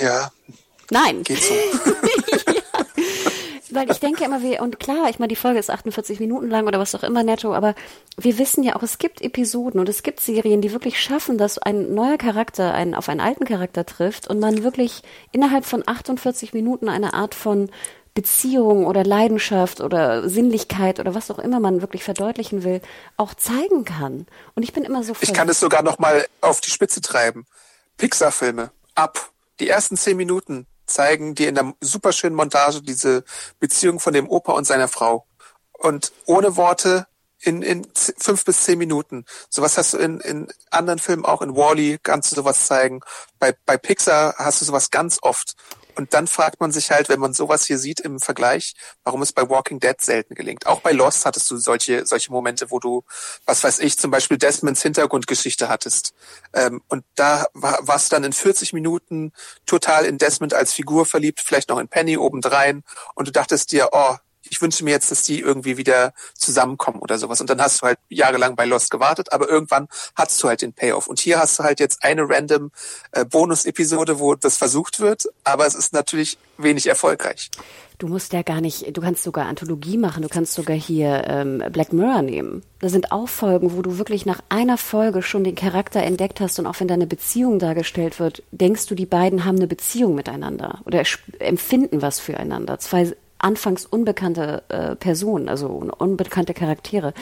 Ja, Nein. geht so. Weil ich denke immer, wir, und klar, ich meine, die Folge ist 48 Minuten lang oder was auch immer netto, aber wir wissen ja auch, es gibt Episoden und es gibt Serien, die wirklich schaffen, dass ein neuer Charakter einen, auf einen alten Charakter trifft und man wirklich innerhalb von 48 Minuten eine Art von Beziehung oder Leidenschaft oder Sinnlichkeit oder was auch immer man wirklich verdeutlichen will, auch zeigen kann. Und ich bin immer so Ich kann es sogar noch mal auf die Spitze treiben. Pixar-Filme, ab. Die ersten zehn Minuten zeigen dir in der superschönen Montage diese Beziehung von dem Opa und seiner Frau. Und ohne Worte in, in fünf bis zehn Minuten. Sowas hast du in, in anderen Filmen auch. In Wall-E kannst du sowas zeigen. Bei, bei Pixar hast du sowas ganz oft. Und dann fragt man sich halt, wenn man sowas hier sieht im Vergleich, warum es bei Walking Dead selten gelingt. Auch bei Lost hattest du solche, solche Momente, wo du, was weiß ich, zum Beispiel Desmonds Hintergrundgeschichte hattest. Ähm, und da war, warst dann in 40 Minuten total in Desmond als Figur verliebt, vielleicht noch in Penny obendrein. Und du dachtest dir, oh, ich wünsche mir jetzt, dass die irgendwie wieder zusammenkommen oder sowas. Und dann hast du halt jahrelang bei Lost gewartet, aber irgendwann hast du halt den Payoff. Und hier hast du halt jetzt eine random äh, Bonus-Episode, wo das versucht wird, aber es ist natürlich wenig erfolgreich. Du musst ja gar nicht, du kannst sogar Anthologie machen, du kannst sogar hier ähm, Black Mirror nehmen. Da sind auch Folgen, wo du wirklich nach einer Folge schon den Charakter entdeckt hast und auch wenn da eine Beziehung dargestellt wird, denkst du, die beiden haben eine Beziehung miteinander oder empfinden was füreinander. Zwei anfangs unbekannte äh, Personen, also unbekannte Charaktere.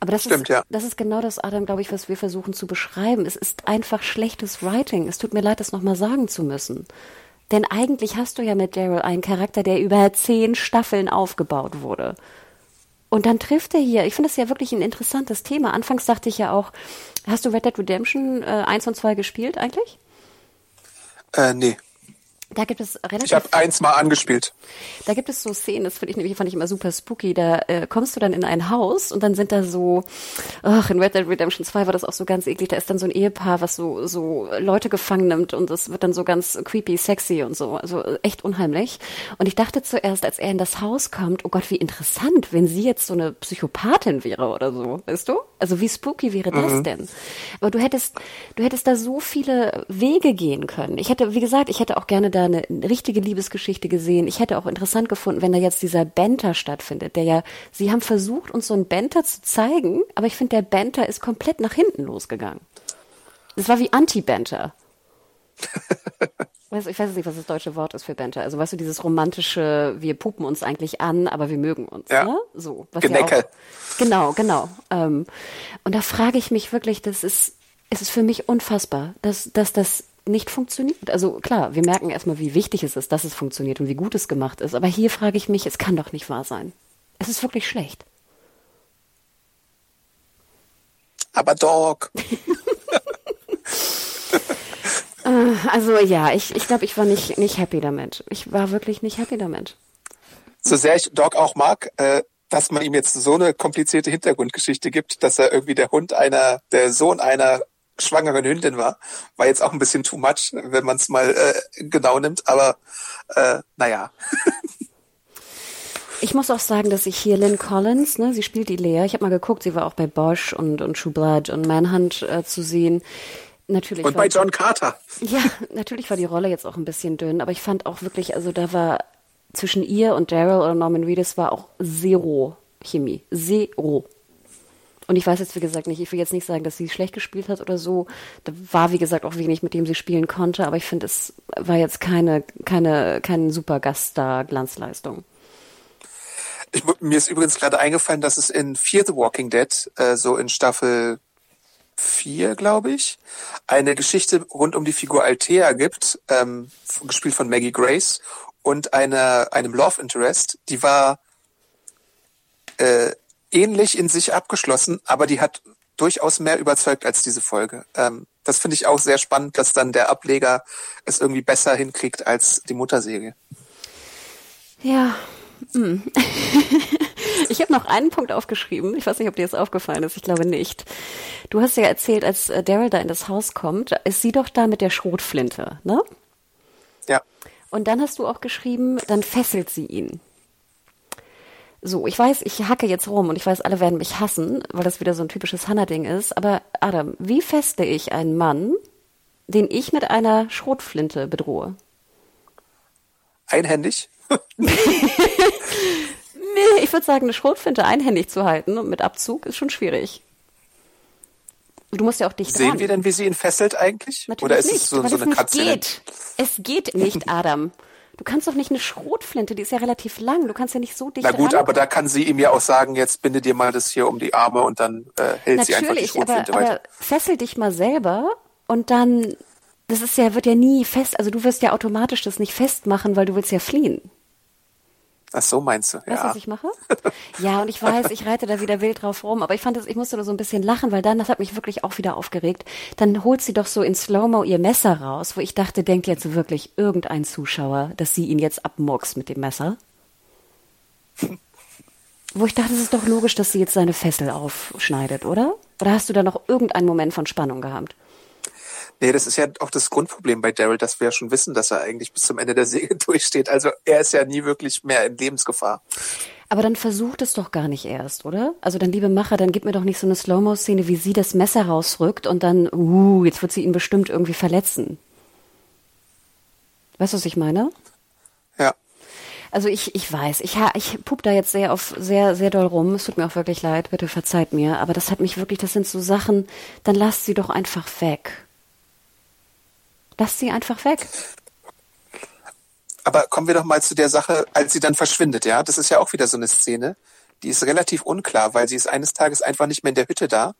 Aber das Stimmt, ist, ja. das ist genau das, Adam, glaube ich, was wir versuchen zu beschreiben. Es ist einfach schlechtes Writing. Es tut mir leid, das nochmal sagen zu müssen. Denn eigentlich hast du ja mit Daryl einen Charakter, der über zehn Staffeln aufgebaut wurde. Und dann trifft er hier, ich finde das ja wirklich ein interessantes Thema. Anfangs dachte ich ja auch, hast du Red Dead Redemption äh, 1 und 2 gespielt eigentlich? Äh, nee. Da gibt es relativ. Ich habe eins mal angespielt. Da gibt es so Szenen, das finde ich nämlich fand ich immer super spooky. Da äh, kommst du dann in ein Haus und dann sind da so, ach, in Red Dead Redemption 2 war das auch so ganz eklig. Da ist dann so ein Ehepaar, was so so Leute gefangen nimmt und das wird dann so ganz creepy, sexy und so, also echt unheimlich. Und ich dachte zuerst, als er in das Haus kommt, oh Gott, wie interessant, wenn sie jetzt so eine Psychopathin wäre oder so, weißt du? Also wie spooky wäre das Mhm. denn? Aber du hättest, du hättest da so viele Wege gehen können. Ich hätte, wie gesagt, ich hätte auch gerne da eine richtige Liebesgeschichte gesehen. Ich hätte auch interessant gefunden, wenn da jetzt dieser Banter stattfindet, der ja, sie haben versucht, uns so einen Banter zu zeigen, aber ich finde, der Banter ist komplett nach hinten losgegangen. Das war wie Anti-Banter. Weißt du, Ich weiß nicht, was das deutsche Wort ist für Banter. Also, weißt du, dieses romantische, wir pupen uns eigentlich an, aber wir mögen uns. Ja. Ne? So. Was Genecke. Ja auch, genau, genau. Ähm, und da frage ich mich wirklich, das ist, es ist für mich unfassbar, dass, dass das nicht funktioniert. Also klar, wir merken erstmal, wie wichtig es ist, dass es funktioniert und wie gut es gemacht ist. Aber hier frage ich mich, es kann doch nicht wahr sein. Es ist wirklich schlecht. Aber Dog. Also ja, ich, ich glaube, ich war nicht, nicht happy damit. Ich war wirklich nicht happy damit. So sehr ich Dog auch mag, äh, dass man ihm jetzt so eine komplizierte Hintergrundgeschichte gibt, dass er irgendwie der Hund einer, der Sohn einer schwangeren Hündin war, war jetzt auch ein bisschen too much, wenn man es mal äh, genau nimmt. Aber äh, naja, Ich muss auch sagen, dass ich hier Lynn Collins, ne, sie spielt die Lea. Ich habe mal geguckt, sie war auch bei Bosch und, und True Blood und Manhunt äh, zu sehen. Natürlich und war, bei John Carter. Ja, natürlich war die Rolle jetzt auch ein bisschen dünn, aber ich fand auch wirklich, also da war zwischen ihr und Daryl oder Norman Reedus war auch zero Chemie. Zero. Und ich weiß jetzt, wie gesagt, nicht, ich will jetzt nicht sagen, dass sie schlecht gespielt hat oder so. Da war, wie gesagt, auch wenig, mit dem sie spielen konnte, aber ich finde, es war jetzt keine, keine, keine super Gaststar-Glanzleistung. Mir ist übrigens gerade eingefallen, dass es in Fear the Walking Dead, äh, so in Staffel 4, glaube ich, eine Geschichte rund um die Figur Althea gibt, ähm, gespielt von Maggie Grace und einer, einem Love Interest, die war äh, ähnlich in sich abgeschlossen, aber die hat durchaus mehr überzeugt als diese Folge. Ähm, das finde ich auch sehr spannend, dass dann der Ableger es irgendwie besser hinkriegt als die Mutterserie. Ja. hm. Ich habe noch einen Punkt aufgeschrieben. Ich weiß nicht, ob dir das aufgefallen ist. Ich glaube nicht. Du hast ja erzählt, als äh, Daryl da in das Haus kommt, ist sie doch da mit der Schrotflinte, ne? Ja. Und dann hast du auch geschrieben, dann fesselt sie ihn. So, ich weiß, ich hacke jetzt rum und ich weiß, alle werden mich hassen, weil das wieder so ein typisches Hannah-Ding ist. Aber Adam, wie feste ich einen Mann, den ich mit einer Schrotflinte bedrohe? Einhändig. Ich würde sagen, eine Schrotflinte einhändig zu halten und mit Abzug ist schon schwierig. Du musst ja auch dicht Sehen wir denn, wie sie ihn fesselt eigentlich? Natürlich Oder ist nicht, es so, so es eine nicht Katze? geht. Es geht nicht, Adam. Du kannst doch nicht eine Schrotflinte, die ist ja relativ lang. Du kannst ja nicht so dicht Na gut, ran. aber da kann sie ihm ja auch sagen, jetzt binde dir mal das hier um die Arme und dann äh, hält sie einfach die Natürlich, aber, Schrotflinte weiter. aber fessel dich mal selber und dann, das ist ja, wird ja nie fest, also du wirst ja automatisch das nicht festmachen, weil du willst ja fliehen. Ach so meinst du, Weißt du, ja. was ich mache? Ja, und ich weiß, ich reite da wieder wild drauf rum, aber ich fand das, ich musste nur so ein bisschen lachen, weil dann, das hat mich wirklich auch wieder aufgeregt. Dann holt sie doch so in Slow-Mo ihr Messer raus, wo ich dachte, denkt jetzt wirklich irgendein Zuschauer, dass sie ihn jetzt abmurkst mit dem Messer? Wo ich dachte, es ist doch logisch, dass sie jetzt seine Fessel aufschneidet, oder? Oder hast du da noch irgendeinen Moment von Spannung gehabt? Nee, das ist ja auch das Grundproblem bei Daryl, dass wir ja schon wissen, dass er eigentlich bis zum Ende der Serie durchsteht. Also er ist ja nie wirklich mehr in Lebensgefahr. Aber dann versucht es doch gar nicht erst, oder? Also dann, liebe Macher, dann gib mir doch nicht so eine Slow-Mo-Szene, wie sie das Messer rausrückt und dann, uh, jetzt wird sie ihn bestimmt irgendwie verletzen. Weißt du, was ich meine? Ja. Also ich, ich weiß, ich, ha- ich pup da jetzt sehr auf sehr, sehr doll rum. Es tut mir auch wirklich leid, bitte verzeiht mir. Aber das hat mich wirklich, das sind so Sachen, dann lasst sie doch einfach weg. Lasst sie einfach weg. Aber kommen wir doch mal zu der Sache, als sie dann verschwindet, ja. Das ist ja auch wieder so eine Szene, die ist relativ unklar, weil sie ist eines Tages einfach nicht mehr in der Hütte da.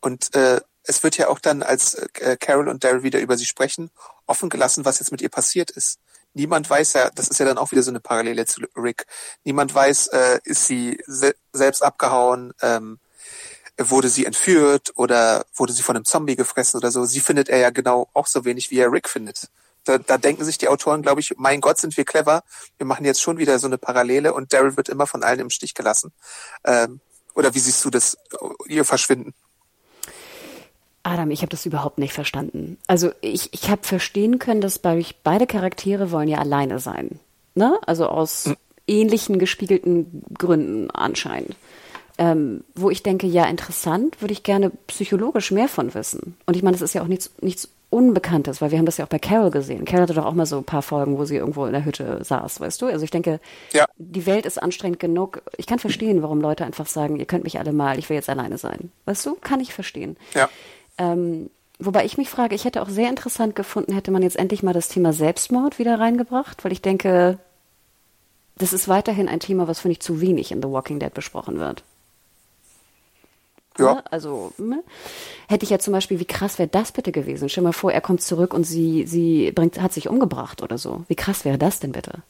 Und äh, es wird ja auch dann, als äh, Carol und Daryl wieder über sie sprechen, offen gelassen, was jetzt mit ihr passiert ist. niemand weiß ja, das ist ja dann auch wieder so eine Parallele zu Rick. Niemand weiß, äh, ist sie se selbst abgehauen, ähm, wurde sie entführt oder wurde sie von einem Zombie gefressen oder so. Sie findet er ja genau auch so wenig, wie er Rick findet. Da, da denken sich die Autoren, glaube ich, mein Gott, sind wir clever. Wir machen jetzt schon wieder so eine Parallele und Daryl wird immer von allen im Stich gelassen. Ähm, oder wie siehst du das, ihr Verschwinden? Adam, ich habe das überhaupt nicht verstanden. Also ich, ich habe verstehen können, dass bei, beide Charaktere wollen ja alleine sein. Ne? Also aus hm. ähnlichen gespiegelten Gründen anscheinend. Ähm, wo ich denke, ja, interessant, würde ich gerne psychologisch mehr von wissen. Und ich meine, das ist ja auch nichts, nichts Unbekanntes, weil wir haben das ja auch bei Carol gesehen. Carol hatte doch auch mal so ein paar Folgen, wo sie irgendwo in der Hütte saß, weißt du? Also ich denke, ja. die Welt ist anstrengend genug. Ich kann verstehen, warum Leute einfach sagen, ihr könnt mich alle mal, ich will jetzt alleine sein. Weißt du? Kann ich verstehen. Ja. Ähm, wobei ich mich frage, ich hätte auch sehr interessant gefunden, hätte man jetzt endlich mal das Thema Selbstmord wieder reingebracht, weil ich denke, das ist weiterhin ein Thema, was, finde ich, zu wenig in The Walking Dead besprochen wird. Ja. Ne? Also ne? hätte ich ja zum Beispiel, wie krass wäre das bitte gewesen? Stell dir mal vor, er kommt zurück und sie, sie bringt, hat sich umgebracht oder so. Wie krass wäre das denn bitte?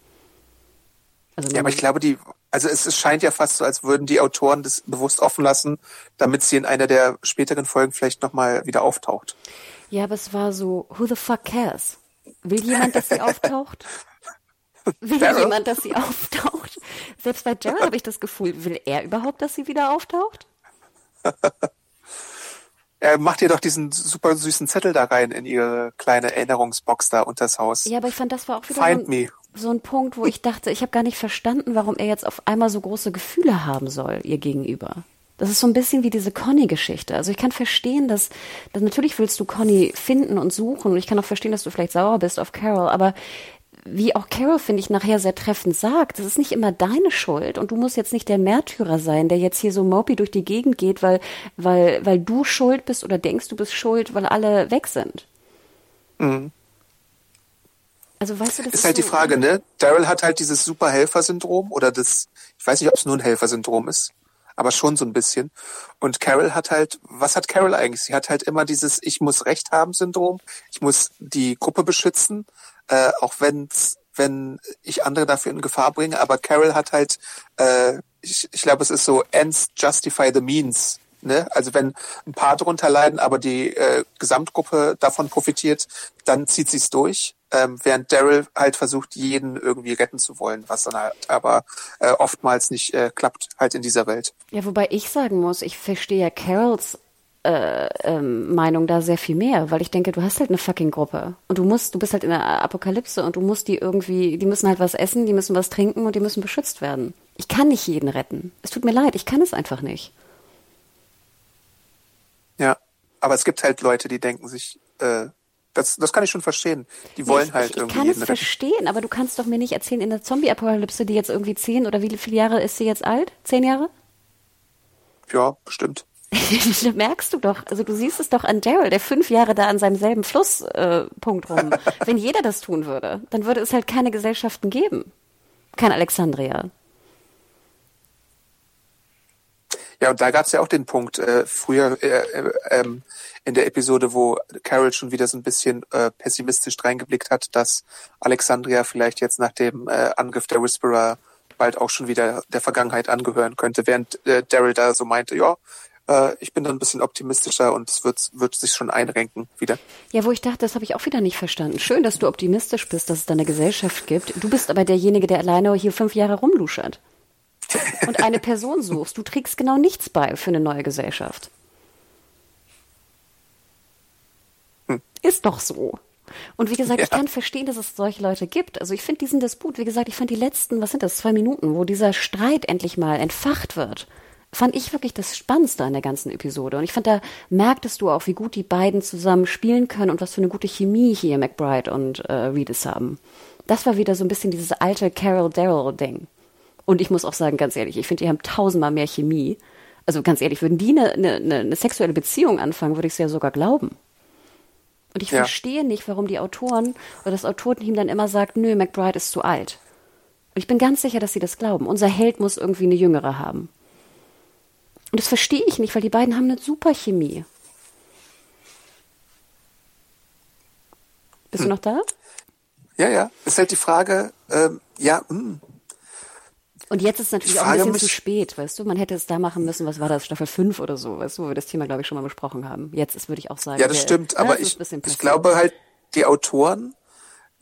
Also ja, aber ich glaube, die, also es, es scheint ja fast so, als würden die Autoren das bewusst offen lassen, damit sie in einer der späteren Folgen vielleicht nochmal wieder auftaucht. Ja, aber es war so, who the fuck cares? Will jemand, dass sie auftaucht? Will Daryl? jemand, dass sie auftaucht? Selbst bei Jared habe ich das Gefühl, will er überhaupt, dass sie wieder auftaucht? Er macht ihr doch diesen super süßen Zettel da rein in ihre kleine Erinnerungsbox da unters Haus. Ja, aber ich fand, das war auch wieder Find so ein, so ein Punkt, wo ich dachte, ich habe gar nicht verstanden, warum er jetzt auf einmal so große Gefühle haben soll ihr gegenüber. Das ist so ein bisschen wie diese Conny-Geschichte. Also ich kann verstehen, dass, dass natürlich willst du Conny finden und suchen und ich kann auch verstehen, dass du vielleicht sauer bist auf Carol, aber wie auch Carol, finde ich, nachher sehr treffend sagt, das ist nicht immer deine Schuld und du musst jetzt nicht der Märtyrer sein, der jetzt hier so mopey durch die Gegend geht, weil, weil, weil du schuld bist oder denkst, du bist schuld, weil alle weg sind. Mhm. Also weißt du, das ist, ist halt so die Frage, ne? Daryl hat halt dieses Superhelfer-Syndrom oder das, ich weiß nicht, ob es nur ein Helfersyndrom ist, aber schon so ein bisschen. Und Carol hat halt, was hat Carol eigentlich? Sie hat halt immer dieses Ich muss Recht haben Syndrom. Ich muss die Gruppe beschützen, äh, auch wenn's, wenn ich andere dafür in Gefahr bringe. Aber Carol hat halt, äh, ich, ich glaube, es ist so Ends justify the means. Ne? Also wenn ein paar darunter leiden, aber die äh, Gesamtgruppe davon profitiert, dann zieht sie es durch. Ähm, während Daryl halt versucht, jeden irgendwie retten zu wollen, was dann halt aber äh, oftmals nicht äh, klappt, halt in dieser Welt. Ja, wobei ich sagen muss, ich verstehe Carols äh, ähm, Meinung da sehr viel mehr, weil ich denke, du hast halt eine fucking Gruppe und du musst, du bist halt in der Apokalypse und du musst die irgendwie, die müssen halt was essen, die müssen was trinken und die müssen beschützt werden. Ich kann nicht jeden retten. Es tut mir leid, ich kann es einfach nicht. Ja, aber es gibt halt Leute, die denken sich, äh, das, das kann ich schon verstehen. Die wollen ich, halt ich, irgendwie. Ich kann es verstehen, aber du kannst doch mir nicht erzählen, in der Zombie-Apokalypse, die jetzt irgendwie zehn oder wie viele Jahre ist sie jetzt alt? Zehn Jahre? Ja, bestimmt. merkst du doch, also du siehst es doch an Daryl, der fünf Jahre da an seinem selben Flusspunkt äh, rum. Wenn jeder das tun würde, dann würde es halt keine Gesellschaften geben. Kein Alexandria. Ja, und da gab es ja auch den Punkt, äh, früher äh, äh, ähm, in der Episode, wo Carol schon wieder so ein bisschen äh, pessimistisch reingeblickt hat, dass Alexandria vielleicht jetzt nach dem äh, Angriff der Whisperer bald auch schon wieder der Vergangenheit angehören könnte, während äh, Daryl da so meinte, ja, äh, ich bin dann ein bisschen optimistischer und es wird, wird sich schon einrenken wieder. Ja, wo ich dachte, das habe ich auch wieder nicht verstanden. Schön, dass du optimistisch bist, dass es da eine Gesellschaft gibt. Du bist aber derjenige, der alleine hier fünf Jahre rumluschert. und eine Person suchst. Du trägst genau nichts bei für eine neue Gesellschaft. Hm. Ist doch so. Und wie gesagt, ja. ich kann verstehen, dass es solche Leute gibt. Also ich finde diesen Disput, wie gesagt, ich fand die letzten, was sind das, zwei Minuten, wo dieser Streit endlich mal entfacht wird fand ich wirklich das Spannendste an der ganzen Episode. Und ich fand, da merktest du auch, wie gut die beiden zusammen spielen können und was für eine gute Chemie hier McBride und äh, Reedus haben. Das war wieder so ein bisschen dieses alte Carol Darrell-Ding. Und ich muss auch sagen, ganz ehrlich, ich finde, die haben tausendmal mehr Chemie. Also ganz ehrlich, würden die eine, eine, eine sexuelle Beziehung anfangen, würde ich es ja sogar glauben. Und ich ja. verstehe nicht, warum die Autoren oder das Autorenteam dann immer sagt, nö, McBride ist zu alt. Und ich bin ganz sicher, dass sie das glauben. Unser Held muss irgendwie eine Jüngere haben. Und das verstehe ich nicht, weil die beiden haben eine super Chemie. Bist hm. du noch da? Ja, ja. Ist halt die Frage, ähm, ja, mh. Hm. Und jetzt ist es natürlich auch ein bisschen zu spät, weißt du? Man hätte es da machen müssen, was war das, Staffel 5 oder so, weißt du, wo wir das Thema, glaube ich, schon mal besprochen haben. Jetzt ist, würde ich auch sagen. Ja, das der, stimmt, aber ich, ich glaube halt, die Autoren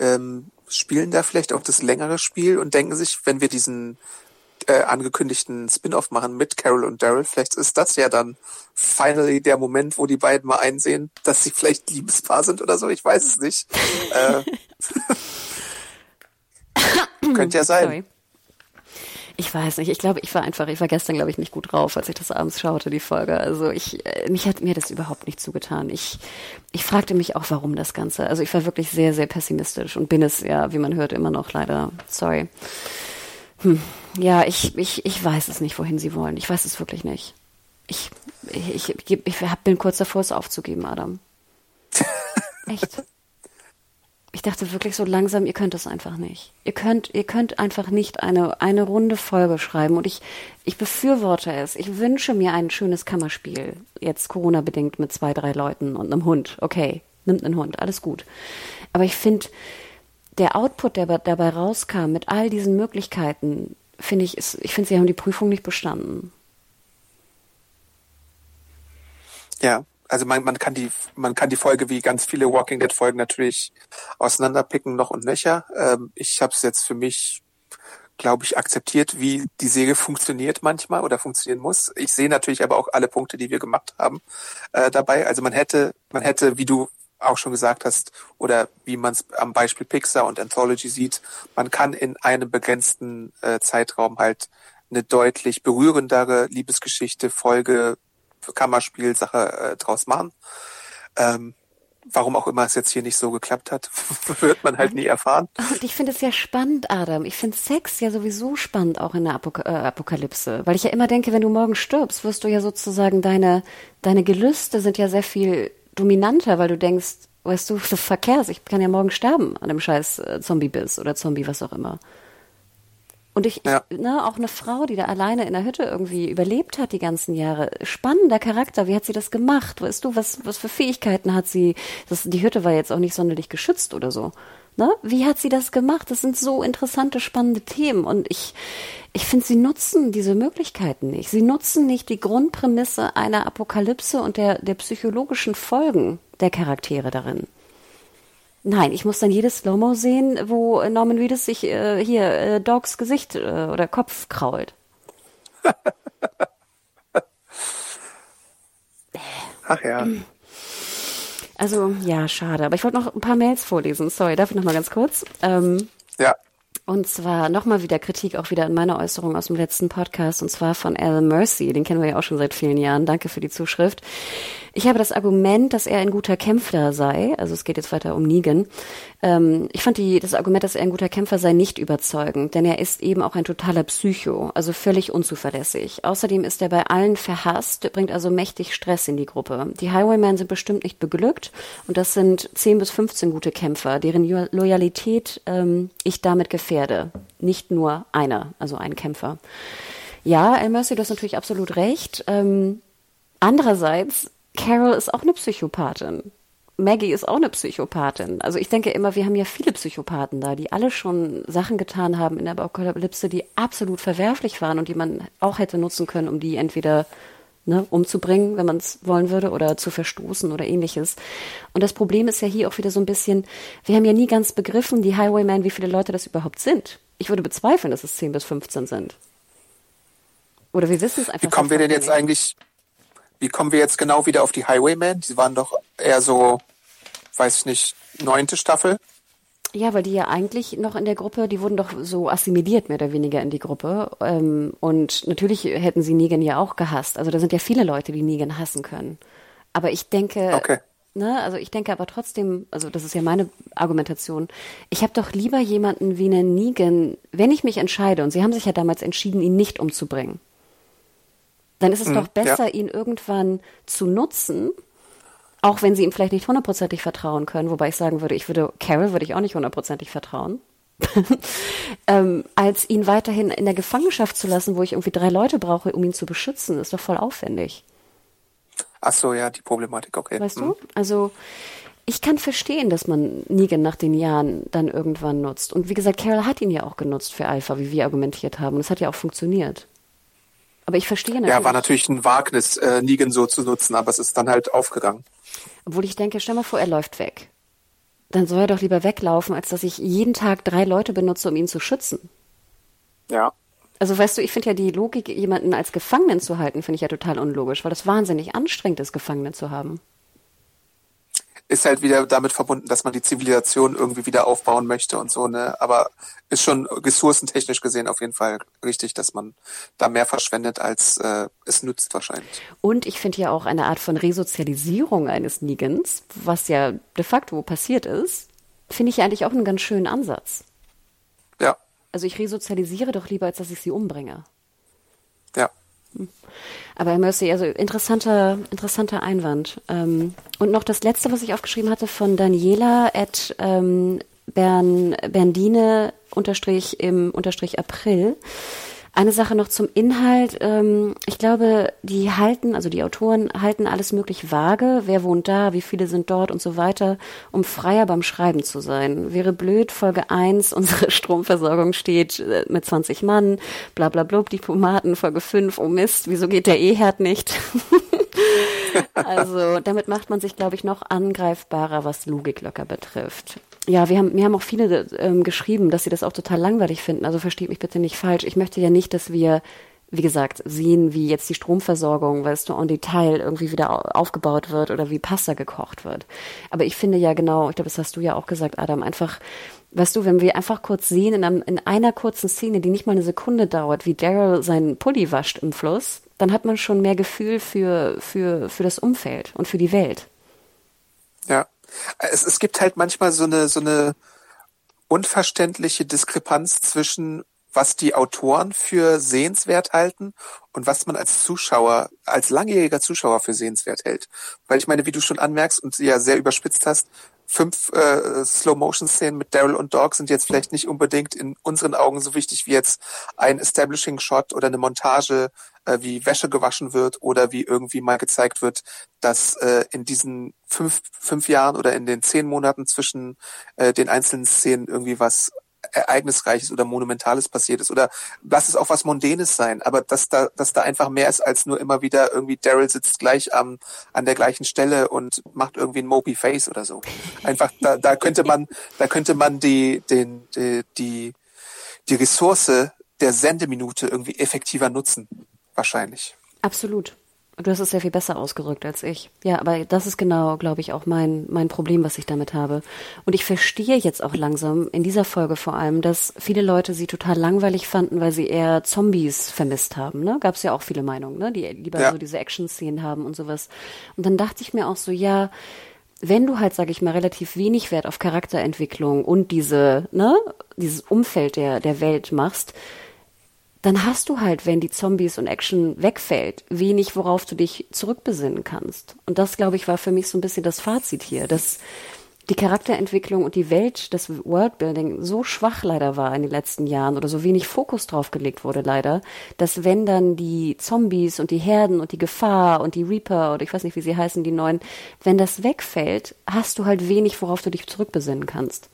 ähm, spielen da vielleicht auch das längere Spiel und denken sich, wenn wir diesen äh, angekündigten Spin-off machen mit Carol und Daryl, vielleicht ist das ja dann finally der Moment, wo die beiden mal einsehen, dass sie vielleicht Liebespaar sind oder so. Ich weiß es nicht. äh, könnte ja sein. Sorry. Ich weiß nicht. Ich glaube, ich war einfach, ich war gestern, glaube ich, nicht gut drauf, als ich das abends schaute, die Folge. Also ich, äh, mich hat mir das überhaupt nicht zugetan. Ich, ich fragte mich auch, warum das Ganze. Also ich war wirklich sehr, sehr pessimistisch und bin es ja, wie man hört, immer noch leider. Sorry. Hm. Ja, ich, ich, ich weiß es nicht, wohin sie wollen. Ich weiß es wirklich nicht. Ich, ich, ich, ich bin kurz davor, es aufzugeben, Adam. Echt ich dachte wirklich so langsam, ihr könnt es einfach nicht. Ihr könnt, ihr könnt einfach nicht eine, eine runde Folge schreiben. Und ich, ich befürworte es. Ich wünsche mir ein schönes Kammerspiel. Jetzt Corona-bedingt mit zwei, drei Leuten und einem Hund. Okay, nimmt einen Hund, alles gut. Aber ich finde, der Output, der dabei rauskam, mit all diesen Möglichkeiten, finde ich, ist, ich finde, sie haben die Prüfung nicht bestanden. Ja, also man, man kann die, man kann die Folge wie ganz viele Walking Dead Folgen natürlich auseinanderpicken noch und nöcher. Ähm, ich habe es jetzt für mich, glaube ich, akzeptiert, wie die Serie funktioniert manchmal oder funktionieren muss. Ich sehe natürlich aber auch alle Punkte, die wir gemacht haben, äh, dabei. Also man hätte, man hätte, wie du auch schon gesagt hast, oder wie man es am Beispiel Pixar und Anthology sieht, man kann in einem begrenzten äh, Zeitraum halt eine deutlich berührendere Liebesgeschichte, Folge Kammerspielsache äh, draus machen. Ähm, warum auch immer es jetzt hier nicht so geklappt hat, wird man halt nie erfahren. Und ich finde es ja spannend, Adam. Ich finde Sex ja sowieso spannend, auch in der Apok äh, Apokalypse. Weil ich ja immer denke, wenn du morgen stirbst, wirst du ja sozusagen deine, deine Gelüste sind ja sehr viel dominanter, weil du denkst, weißt du, du verkehrst, ich kann ja morgen sterben an dem scheiß äh, Zombie-Biss oder Zombie, was auch immer. Und ich, ja. ich, ne, auch eine Frau, die da alleine in der Hütte irgendwie überlebt hat die ganzen Jahre. Spannender Charakter. Wie hat sie das gemacht? Weißt du, was, was für Fähigkeiten hat sie? Das, die Hütte war jetzt auch nicht sonderlich geschützt oder so. Ne? Wie hat sie das gemacht? Das sind so interessante, spannende Themen. Und ich, ich finde, sie nutzen diese Möglichkeiten nicht. Sie nutzen nicht die Grundprämisse einer Apokalypse und der, der psychologischen Folgen der Charaktere darin. Nein, ich muss dann jedes Slow-Mo sehen, wo Norman Reedus sich äh, hier äh, Dogs Gesicht äh, oder Kopf krault. Ach ja. Also, ja, schade. Aber ich wollte noch ein paar Mails vorlesen. Sorry, darf ich noch mal ganz kurz? Ähm, ja. Und zwar nochmal wieder Kritik, auch wieder an meiner Äußerung aus dem letzten Podcast, und zwar von Alan Mercy. Den kennen wir ja auch schon seit vielen Jahren. Danke für die Zuschrift. Ich habe das Argument, dass er ein guter Kämpfer sei, also es geht jetzt weiter um Negan. Ähm, ich fand die, das Argument, dass er ein guter Kämpfer sei, nicht überzeugend, denn er ist eben auch ein totaler Psycho, also völlig unzuverlässig. Außerdem ist er bei allen verhasst, bringt also mächtig Stress in die Gruppe. Die Highwaymen sind bestimmt nicht beglückt und das sind 10 bis 15 gute Kämpfer, deren Loyalität ähm, ich damit gefährde. Nicht nur einer, also ein Kämpfer. Ja, El Mercy, du hast natürlich absolut recht. Ähm, andererseits Carol ist auch eine Psychopathin. Maggie ist auch eine Psychopathin. Also ich denke immer, wir haben ja viele Psychopathen da, die alle schon Sachen getan haben in der Apokalypse, die absolut verwerflich waren und die man auch hätte nutzen können, um die entweder ne, umzubringen, wenn man es wollen würde, oder zu verstoßen oder ähnliches. Und das Problem ist ja hier auch wieder so ein bisschen, wir haben ja nie ganz begriffen, die Highwaymen, wie viele Leute das überhaupt sind. Ich würde bezweifeln, dass es 10 bis 15 sind. Oder wir wissen es einfach. Wie kommen wir denn jetzt nicht. eigentlich wie kommen wir jetzt genau wieder auf die Highwaymen? Die waren doch eher so, weiß ich nicht, neunte Staffel. Ja, weil die ja eigentlich noch in der Gruppe, die wurden doch so assimiliert mehr oder weniger in die Gruppe. Ähm, und natürlich hätten sie Negan ja auch gehasst. Also da sind ja viele Leute, die Negan hassen können. Aber ich denke, okay. ne, also ich denke aber trotzdem, also das ist ja meine Argumentation. Ich habe doch lieber jemanden wie einen Negan, wenn ich mich entscheide, und sie haben sich ja damals entschieden, ihn nicht umzubringen dann ist es mhm, doch besser, ja. ihn irgendwann zu nutzen, auch wenn sie ihm vielleicht nicht hundertprozentig vertrauen können, wobei ich sagen würde, ich würde, Carol würde ich auch nicht hundertprozentig vertrauen. ähm, als ihn weiterhin in der Gefangenschaft zu lassen, wo ich irgendwie drei Leute brauche, um ihn zu beschützen, ist doch voll aufwendig. Ach so, ja, die Problematik, okay. Weißt mhm. du? Also ich kann verstehen, dass man Negan nach den Jahren dann irgendwann nutzt. Und wie gesagt, Carol hat ihn ja auch genutzt für Alpha, wie wir argumentiert haben. Und es hat ja auch funktioniert. Aber ich verstehe natürlich. Ja, war natürlich ein Wagnis, äh, Negan so zu nutzen, aber es ist dann halt aufgegangen. Obwohl ich denke, stell mal vor, er läuft weg. Dann soll er doch lieber weglaufen, als dass ich jeden Tag drei Leute benutze, um ihn zu schützen. Ja. Also weißt du, ich finde ja die Logik, jemanden als Gefangenen zu halten, finde ich ja total unlogisch, weil das wahnsinnig anstrengend ist, Gefangene zu haben ist halt wieder damit verbunden, dass man die Zivilisation irgendwie wieder aufbauen möchte und so, ne? Aber ist schon ressourcentechnisch gesehen auf jeden Fall richtig, dass man da mehr verschwendet, als äh, es nützt wahrscheinlich. Und ich finde ja auch eine Art von Resozialisierung eines Negans, was ja de facto passiert ist, finde ich eigentlich auch einen ganz schönen Ansatz. Ja. Also ich resozialisiere doch lieber, als dass ich sie umbringe. Aber Mercy, also interessanter, interessanter Einwand. Ähm, und noch das letzte, was ich aufgeschrieben hatte von Daniela at ähm, Bern, Berndine unterstrich im unterstrich April. Eine Sache noch zum Inhalt. Ähm, ich glaube, die halten, also die Autoren halten alles möglich vage. Wer wohnt da? Wie viele sind dort und so weiter, um freier beim Schreiben zu sein. Wäre blöd, Folge 1, unsere Stromversorgung steht äh, mit 20 Mann, bla bla bla, Diplomaten, Folge 5, oh Mist, wieso geht der E-Herd nicht? also damit macht man sich, glaube ich, noch angreifbarer, was Logiklöcker betrifft. Ja, wir haben, mir haben auch viele ähm, geschrieben, dass sie das auch total langweilig finden. Also versteht mich bitte nicht falsch. Ich möchte ja nicht, dass wir, wie gesagt, sehen, wie jetzt die Stromversorgung, weißt du, en Detail irgendwie wieder aufgebaut wird oder wie Pasta gekocht wird. Aber ich finde ja genau, ich glaube, das hast du ja auch gesagt, Adam, einfach, weißt du, wenn wir einfach kurz sehen in, einem, in einer kurzen Szene, die nicht mal eine Sekunde dauert, wie Daryl seinen Pulli wascht im Fluss, dann hat man schon mehr Gefühl für, für, für das Umfeld und für die Welt. Ja, es, es gibt halt manchmal so eine, so eine unverständliche Diskrepanz zwischen was die Autoren für sehenswert halten und was man als Zuschauer, als langjähriger Zuschauer für sehenswert hält. Weil ich meine, wie du schon anmerkst und ja sehr überspitzt hast, fünf äh, Slow-Motion-Szenen mit Daryl und Dog sind jetzt vielleicht nicht unbedingt in unseren Augen so wichtig wie jetzt ein Establishing-Shot oder eine Montage, äh, wie Wäsche gewaschen wird oder wie irgendwie mal gezeigt wird, dass äh, in diesen fünf, fünf Jahren oder in den zehn Monaten zwischen äh, den einzelnen Szenen irgendwie was Ereignisreiches oder Monumentales passiert ist oder lass es auch was Mondänes sein, aber dass da, dass da einfach mehr ist als nur immer wieder irgendwie Daryl sitzt gleich am, an der gleichen Stelle und macht irgendwie ein Mopey Face oder so. Einfach, da, da könnte man, da könnte man die, den, die, die, die Ressource der Sendeminute irgendwie effektiver nutzen. Wahrscheinlich. Absolut. Du hast es sehr viel besser ausgerückt als ich. Ja, aber das ist genau, glaube ich, auch mein, mein Problem, was ich damit habe. Und ich verstehe jetzt auch langsam, in dieser Folge vor allem, dass viele Leute sie total langweilig fanden, weil sie eher Zombies vermisst haben. Ne? Gab es ja auch viele Meinungen, ne? die lieber ja. so diese Action-Szenen haben und sowas. Und dann dachte ich mir auch so, ja, wenn du halt, sage ich mal, relativ wenig Wert auf Charakterentwicklung und diese, ne, dieses Umfeld der, der Welt machst, dann hast du halt, wenn die Zombies und Action wegfällt, wenig, worauf du dich zurückbesinnen kannst. Und das, glaube ich, war für mich so ein bisschen das Fazit hier, dass die Charakterentwicklung und die Welt, das Worldbuilding so schwach leider war in den letzten Jahren oder so wenig Fokus drauf gelegt wurde leider, dass wenn dann die Zombies und die Herden und die Gefahr und die Reaper oder ich weiß nicht, wie sie heißen, die neuen, wenn das wegfällt, hast du halt wenig, worauf du dich zurückbesinnen kannst.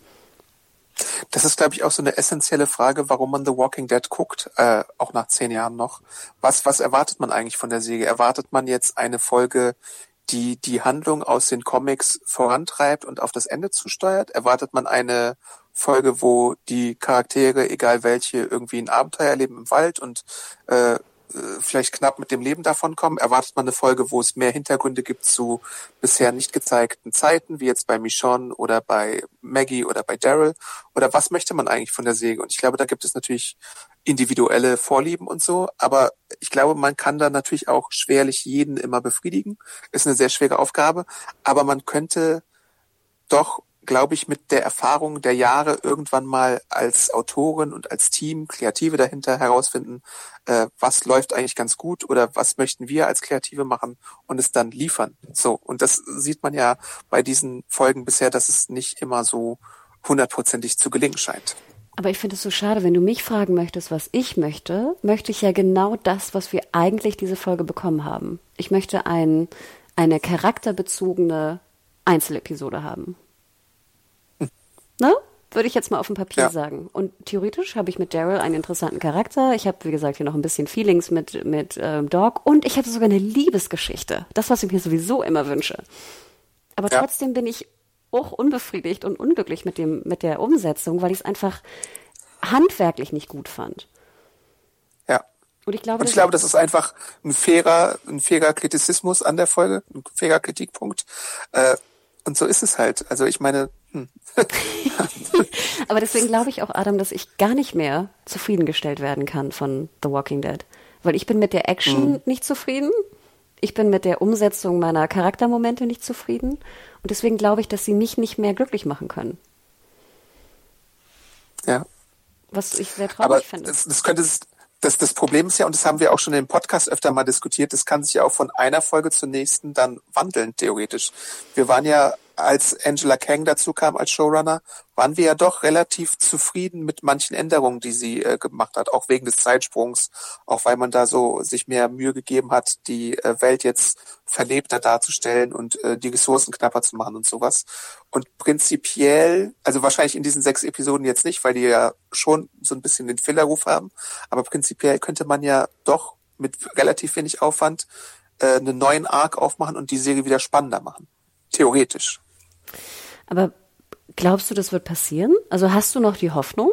Das ist, glaube ich, auch so eine essentielle Frage, warum man The Walking Dead guckt, äh, auch nach zehn Jahren noch. Was, was erwartet man eigentlich von der Serie? Erwartet man jetzt eine Folge, die die Handlung aus den Comics vorantreibt und auf das Ende zusteuert? Erwartet man eine Folge, wo die Charaktere, egal welche, irgendwie ein Abenteuer erleben im Wald und äh, vielleicht knapp mit dem Leben davon kommen? Erwartet man eine Folge, wo es mehr Hintergründe gibt zu bisher nicht gezeigten Zeiten, wie jetzt bei Michonne oder bei Maggie oder bei Daryl? Oder was möchte man eigentlich von der Serie? Und ich glaube, da gibt es natürlich individuelle Vorlieben und so, aber ich glaube, man kann da natürlich auch schwerlich jeden immer befriedigen. Ist eine sehr schwere Aufgabe, aber man könnte doch glaube ich, mit der Erfahrung der Jahre irgendwann mal als Autorin und als Team, Kreative dahinter herausfinden, äh, was läuft eigentlich ganz gut oder was möchten wir als Kreative machen und es dann liefern. So, und das sieht man ja bei diesen Folgen bisher, dass es nicht immer so hundertprozentig zu gelingen scheint. Aber ich finde es so schade, wenn du mich fragen möchtest, was ich möchte, möchte ich ja genau das, was wir eigentlich diese Folge bekommen haben. Ich möchte ein, eine charakterbezogene Einzelepisode haben. Ne? Würde ich jetzt mal auf dem Papier Ja. sagen. Und theoretisch habe ich mit Daryl einen interessanten Charakter. Ich habe, wie gesagt, hier noch ein bisschen Feelings mit, mit ähm, Dog. Und ich habe sogar eine Liebesgeschichte. Das, was ich mir sowieso immer wünsche. Aber Ja. trotzdem bin ich auch unbefriedigt und unglücklich mit, dem, mit der Umsetzung, weil ich es einfach handwerklich nicht gut fand. Ja. Und ich glaube, Und ich das- glaube, das ist einfach ein fairer, ein fairer Kritizismus an der Folge, ein fairer Kritikpunkt. Äh, und so ist es halt. Also ich meine, hm. Aber deswegen glaube ich auch, Adam, dass ich gar nicht mehr zufriedengestellt werden kann von The Walking Dead. Weil ich bin mit der Action Mhm. nicht zufrieden. Ich bin mit der Umsetzung meiner Charaktermomente nicht zufrieden. Und deswegen glaube ich, dass sie mich nicht mehr glücklich machen können. ja. Was ich sehr traurig Aber finde. das, das könnte das, das Problem ist ja, und das haben wir auch schon im Podcast öfter mal diskutiert, das kann sich ja auch von einer Folge zur nächsten dann wandeln, theoretisch. Wir waren ja, als Angela Kang dazu kam als Showrunner, waren wir ja doch relativ zufrieden mit manchen Änderungen, die sie äh, gemacht hat, auch wegen des Zeitsprungs, auch weil man da so sich mehr Mühe gegeben hat, die äh, Welt jetzt verlebter darzustellen und äh, die Ressourcen knapper zu machen und sowas. Und prinzipiell, also wahrscheinlich in diesen sechs Episoden jetzt nicht, weil die ja schon so ein bisschen den Fillerruf haben, aber prinzipiell könnte man ja doch mit relativ wenig Aufwand äh, einen neuen Arc aufmachen und die Serie wieder spannender machen. Theoretisch. Aber glaubst du, das wird passieren? Also hast du noch die Hoffnung?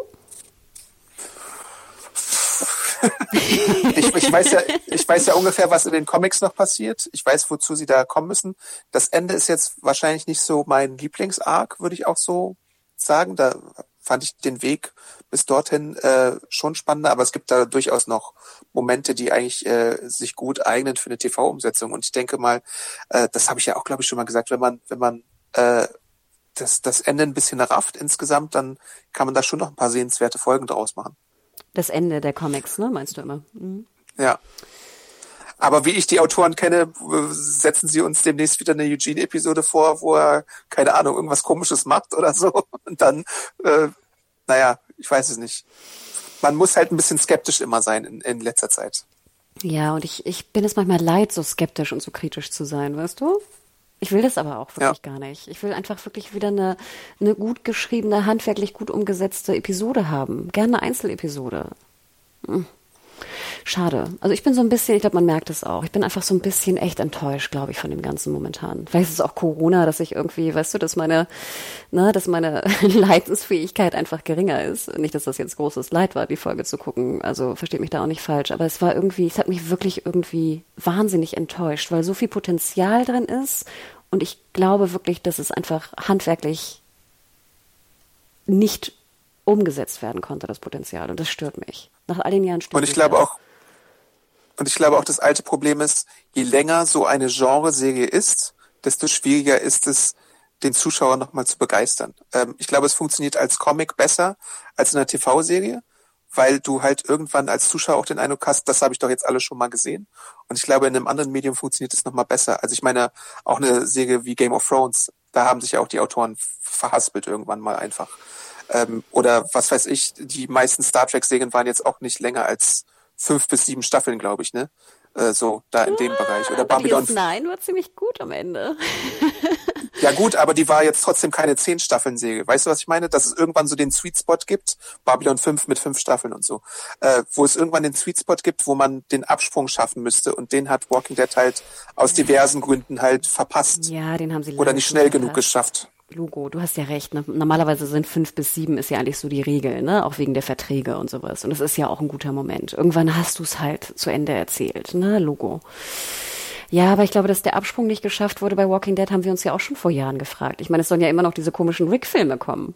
Ich, ich, weiß ja, ich weiß ja ungefähr, was in den Comics noch passiert. Ich weiß, wozu sie da kommen müssen. Das Ende ist jetzt wahrscheinlich nicht so mein Lieblingsarc, würde ich auch so sagen. Da fand ich den Weg bis dorthin äh, schon spannender, aber es gibt da durchaus noch Momente, die eigentlich äh, sich gut eignen für eine TV-Umsetzung. Und ich denke mal, äh, das habe ich ja auch, glaube ich, schon mal gesagt, wenn man, wenn man äh, das, das Ende ein bisschen rafft insgesamt, dann kann man da schon noch ein paar sehenswerte Folgen draus machen. Das Ende der Comics, ne? Meinst du immer? Mhm. Ja. Aber wie ich die Autoren kenne, setzen sie uns demnächst wieder eine Eugene-Episode vor, wo er, keine Ahnung, irgendwas komisches macht oder so. Und dann, äh, naja, ich weiß es nicht. Man muss halt ein bisschen skeptisch immer sein in, in letzter Zeit. Ja, und ich, ich bin es manchmal leid, so skeptisch und so kritisch zu sein, weißt du? Ich will das aber auch wirklich Ja. gar nicht. Ich will einfach wirklich wieder eine, eine gut geschriebene, handwerklich gut umgesetzte Episode haben. Gerne eine Einzelepisode. Hm. Schade. Also ich bin so ein bisschen, ich glaube, man merkt es auch. Ich bin einfach so ein bisschen echt enttäuscht, glaube ich, von dem Ganzen momentan. Vielleicht ist es auch Corona, dass ich irgendwie, weißt du, dass meine, ne, dass meine Leidensfähigkeit einfach geringer ist. Nicht, dass das jetzt großes Leid war, die Folge zu gucken. Also versteht mich da auch nicht falsch. Aber es war irgendwie, es hat mich wirklich irgendwie wahnsinnig enttäuscht, weil so viel Potenzial drin ist. Und ich glaube wirklich, dass es einfach handwerklich nicht umgesetzt werden konnte, das Potenzial. Und das stört mich. Nach all den Jahren stört Und ich mich glaube auch, und ich glaube auch, das alte Problem ist, je länger so eine Genreserie ist, desto schwieriger ist es, den Zuschauer nochmal zu begeistern. Ähm, ich glaube, es funktioniert als Comic besser als in einer TV-Serie, weil du halt irgendwann als Zuschauer auch den Eindruck hast, das habe ich doch jetzt alle schon mal gesehen. Und ich glaube, in einem anderen Medium funktioniert es nochmal besser. Also ich meine, auch eine Serie wie Game of Thrones, da haben sich ja auch die Autoren verhaspelt irgendwann mal einfach. Ähm, oder was weiß ich, die meisten Star Trek-Serien waren jetzt auch nicht länger als fünf bis sieben Staffeln, glaube ich, ne? Äh, so, da in dem Bereich. Oder Aber Babylon. Nein war ziemlich gut am Ende. Ja gut, aber die war jetzt trotzdem keine zehn Staffeln Serie. Weißt du, was ich meine? Dass es irgendwann so den Sweet Spot gibt, Babylon 5 mit fünf Staffeln und so, äh, wo es irgendwann den Sweet Spot gibt, wo man den Absprung schaffen müsste und den hat Walking Dead halt aus diversen Gründen halt verpasst Ja, den haben sie oder nicht schnell genug geschafft. Logo, du hast ja recht. Ne? Normalerweise sind fünf bis sieben ist ja eigentlich so die Regel, ne? Auch wegen der Verträge und sowas. Und es ist ja auch ein guter Moment. Irgendwann hast du es halt zu Ende erzählt, ne? Logo. Ja, aber ich glaube, dass der Absprung nicht geschafft wurde bei Walking Dead, haben wir uns ja auch schon vor Jahren gefragt. Ich meine, es sollen ja immer noch diese komischen Rick-Filme kommen.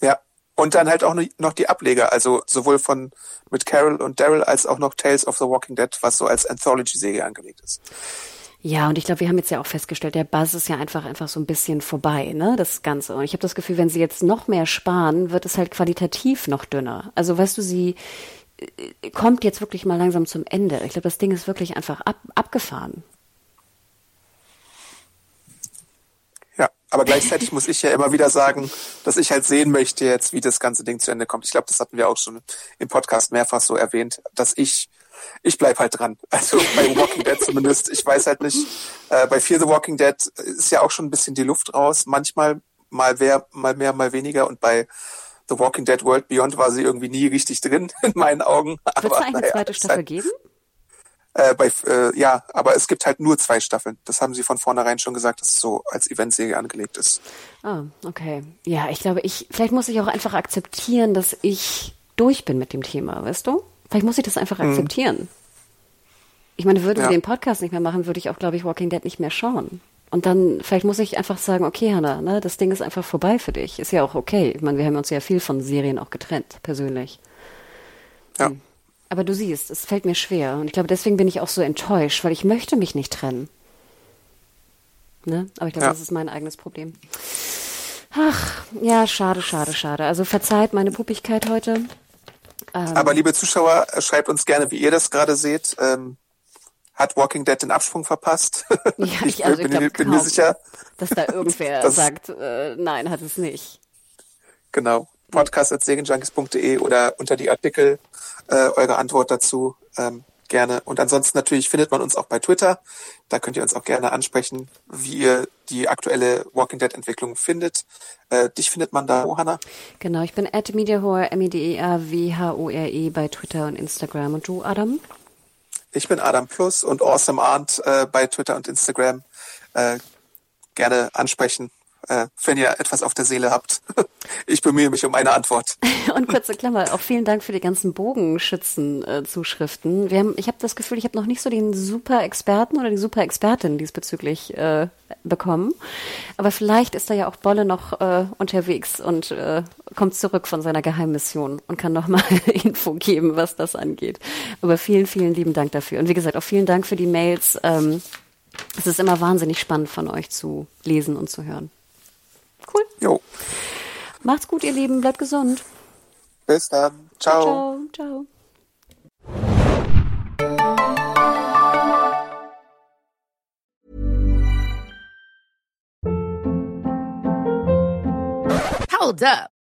Ja. Und dann halt auch noch die Ableger, also sowohl von mit Carol und Daryl als auch noch Tales of the Walking Dead, was so als Anthology-Serie angelegt ist. Ja, und ich glaube, wir haben jetzt ja auch festgestellt, der Buzz ist ja einfach einfach so ein bisschen vorbei, ne, das Ganze. Und ich habe das Gefühl, wenn sie jetzt noch mehr sparen, wird es halt qualitativ noch dünner. Also weißt du, sie äh, kommt jetzt wirklich mal langsam zum Ende. Ich glaube, das Ding ist wirklich einfach ab, abgefahren. Aber gleichzeitig muss ich ja immer wieder sagen, dass ich halt sehen möchte jetzt, wie das ganze Ding zu Ende kommt. Ich glaube, das hatten wir auch schon im Podcast mehrfach so erwähnt, dass ich ich bleib halt dran. Also bei Walking Dead zumindest. Ich weiß halt nicht. Äh, bei Fear the Walking Dead ist ja auch schon ein bisschen die Luft raus. Manchmal mal mehr, mal mehr, mal weniger. Und bei The Walking Dead World Beyond war sie irgendwie nie richtig drin in meinen Augen. Wird es eine naja, zweite Staffel halt, geben? Äh, bei, äh, ja, aber es gibt halt nur zwei Staffeln. Das haben sie von vornherein schon gesagt, dass es so als Eventserie angelegt ist. Ah, okay. Ja, ich glaube, ich, vielleicht muss ich auch einfach akzeptieren, dass ich durch bin mit dem Thema, weißt du? Vielleicht muss ich das einfach hm. akzeptieren. Ich meine, würden ja. wir den Podcast nicht mehr machen, würde ich auch, glaube ich, Walking Dead nicht mehr schauen. Und dann, vielleicht muss ich einfach sagen, okay, Hannah, ne, das Ding ist einfach vorbei für dich. Ist ja auch okay. Ich meine, wir haben uns ja viel von Serien auch getrennt, persönlich. Ja. Hm. Aber du siehst, es fällt mir schwer. Und ich glaube, deswegen bin ich auch so enttäuscht, weil ich möchte mich nicht trennen. Ne? Aber ich glaube, ja. das ist mein eigenes Problem. Ach, ja, schade, schade, schade. Also verzeiht meine Puppigkeit heute. Ähm, Aber liebe Zuschauer, schreibt uns gerne, wie ihr das gerade seht. Ähm, hat Walking Dead den Absprung verpasst? Ja, ich, also bin, ich glaub, bin mir sicher, dass da irgendwer das, sagt, äh, nein, hat es nicht. Genau. Podcast.segenjunkies.de oder unter die Artikel äh, eure Antwort dazu ähm, gerne. Und ansonsten natürlich findet man uns auch bei Twitter. Da könnt ihr uns auch gerne ansprechen, wie ihr die aktuelle Walking Dead Entwicklung findet. Äh, dich findet man da, Johanna? Genau, ich bin at Mediahore, M-E-D-E-A-W-H-O-R-E e bei Twitter und Instagram. Und du, Adam? Ich bin Adam Plus und Awesome Arndt äh, bei Twitter und Instagram. Äh, gerne ansprechen äh, wenn ihr etwas auf der Seele habt. Ich bemühe mich um eine Antwort. Und kurze Klammer, auch vielen Dank für die ganzen Bogenschützen-Zuschriften. Wir haben, ich habe das Gefühl, ich habe noch nicht so den super Experten oder die super Expertin diesbezüglich äh, bekommen. Aber vielleicht ist da ja auch Bolle noch äh, unterwegs und äh, kommt zurück von seiner Geheimmission und kann nochmal Info geben, was das angeht. Aber vielen, vielen lieben Dank dafür. Und wie gesagt, auch vielen Dank für die Mails. Ähm, es ist immer wahnsinnig spannend von euch zu lesen und zu hören. Cool. Jo. Macht's gut, ihr Lieben. Bleibt gesund. Bis dann. Ciao. Ciao. Ciao. Hold up.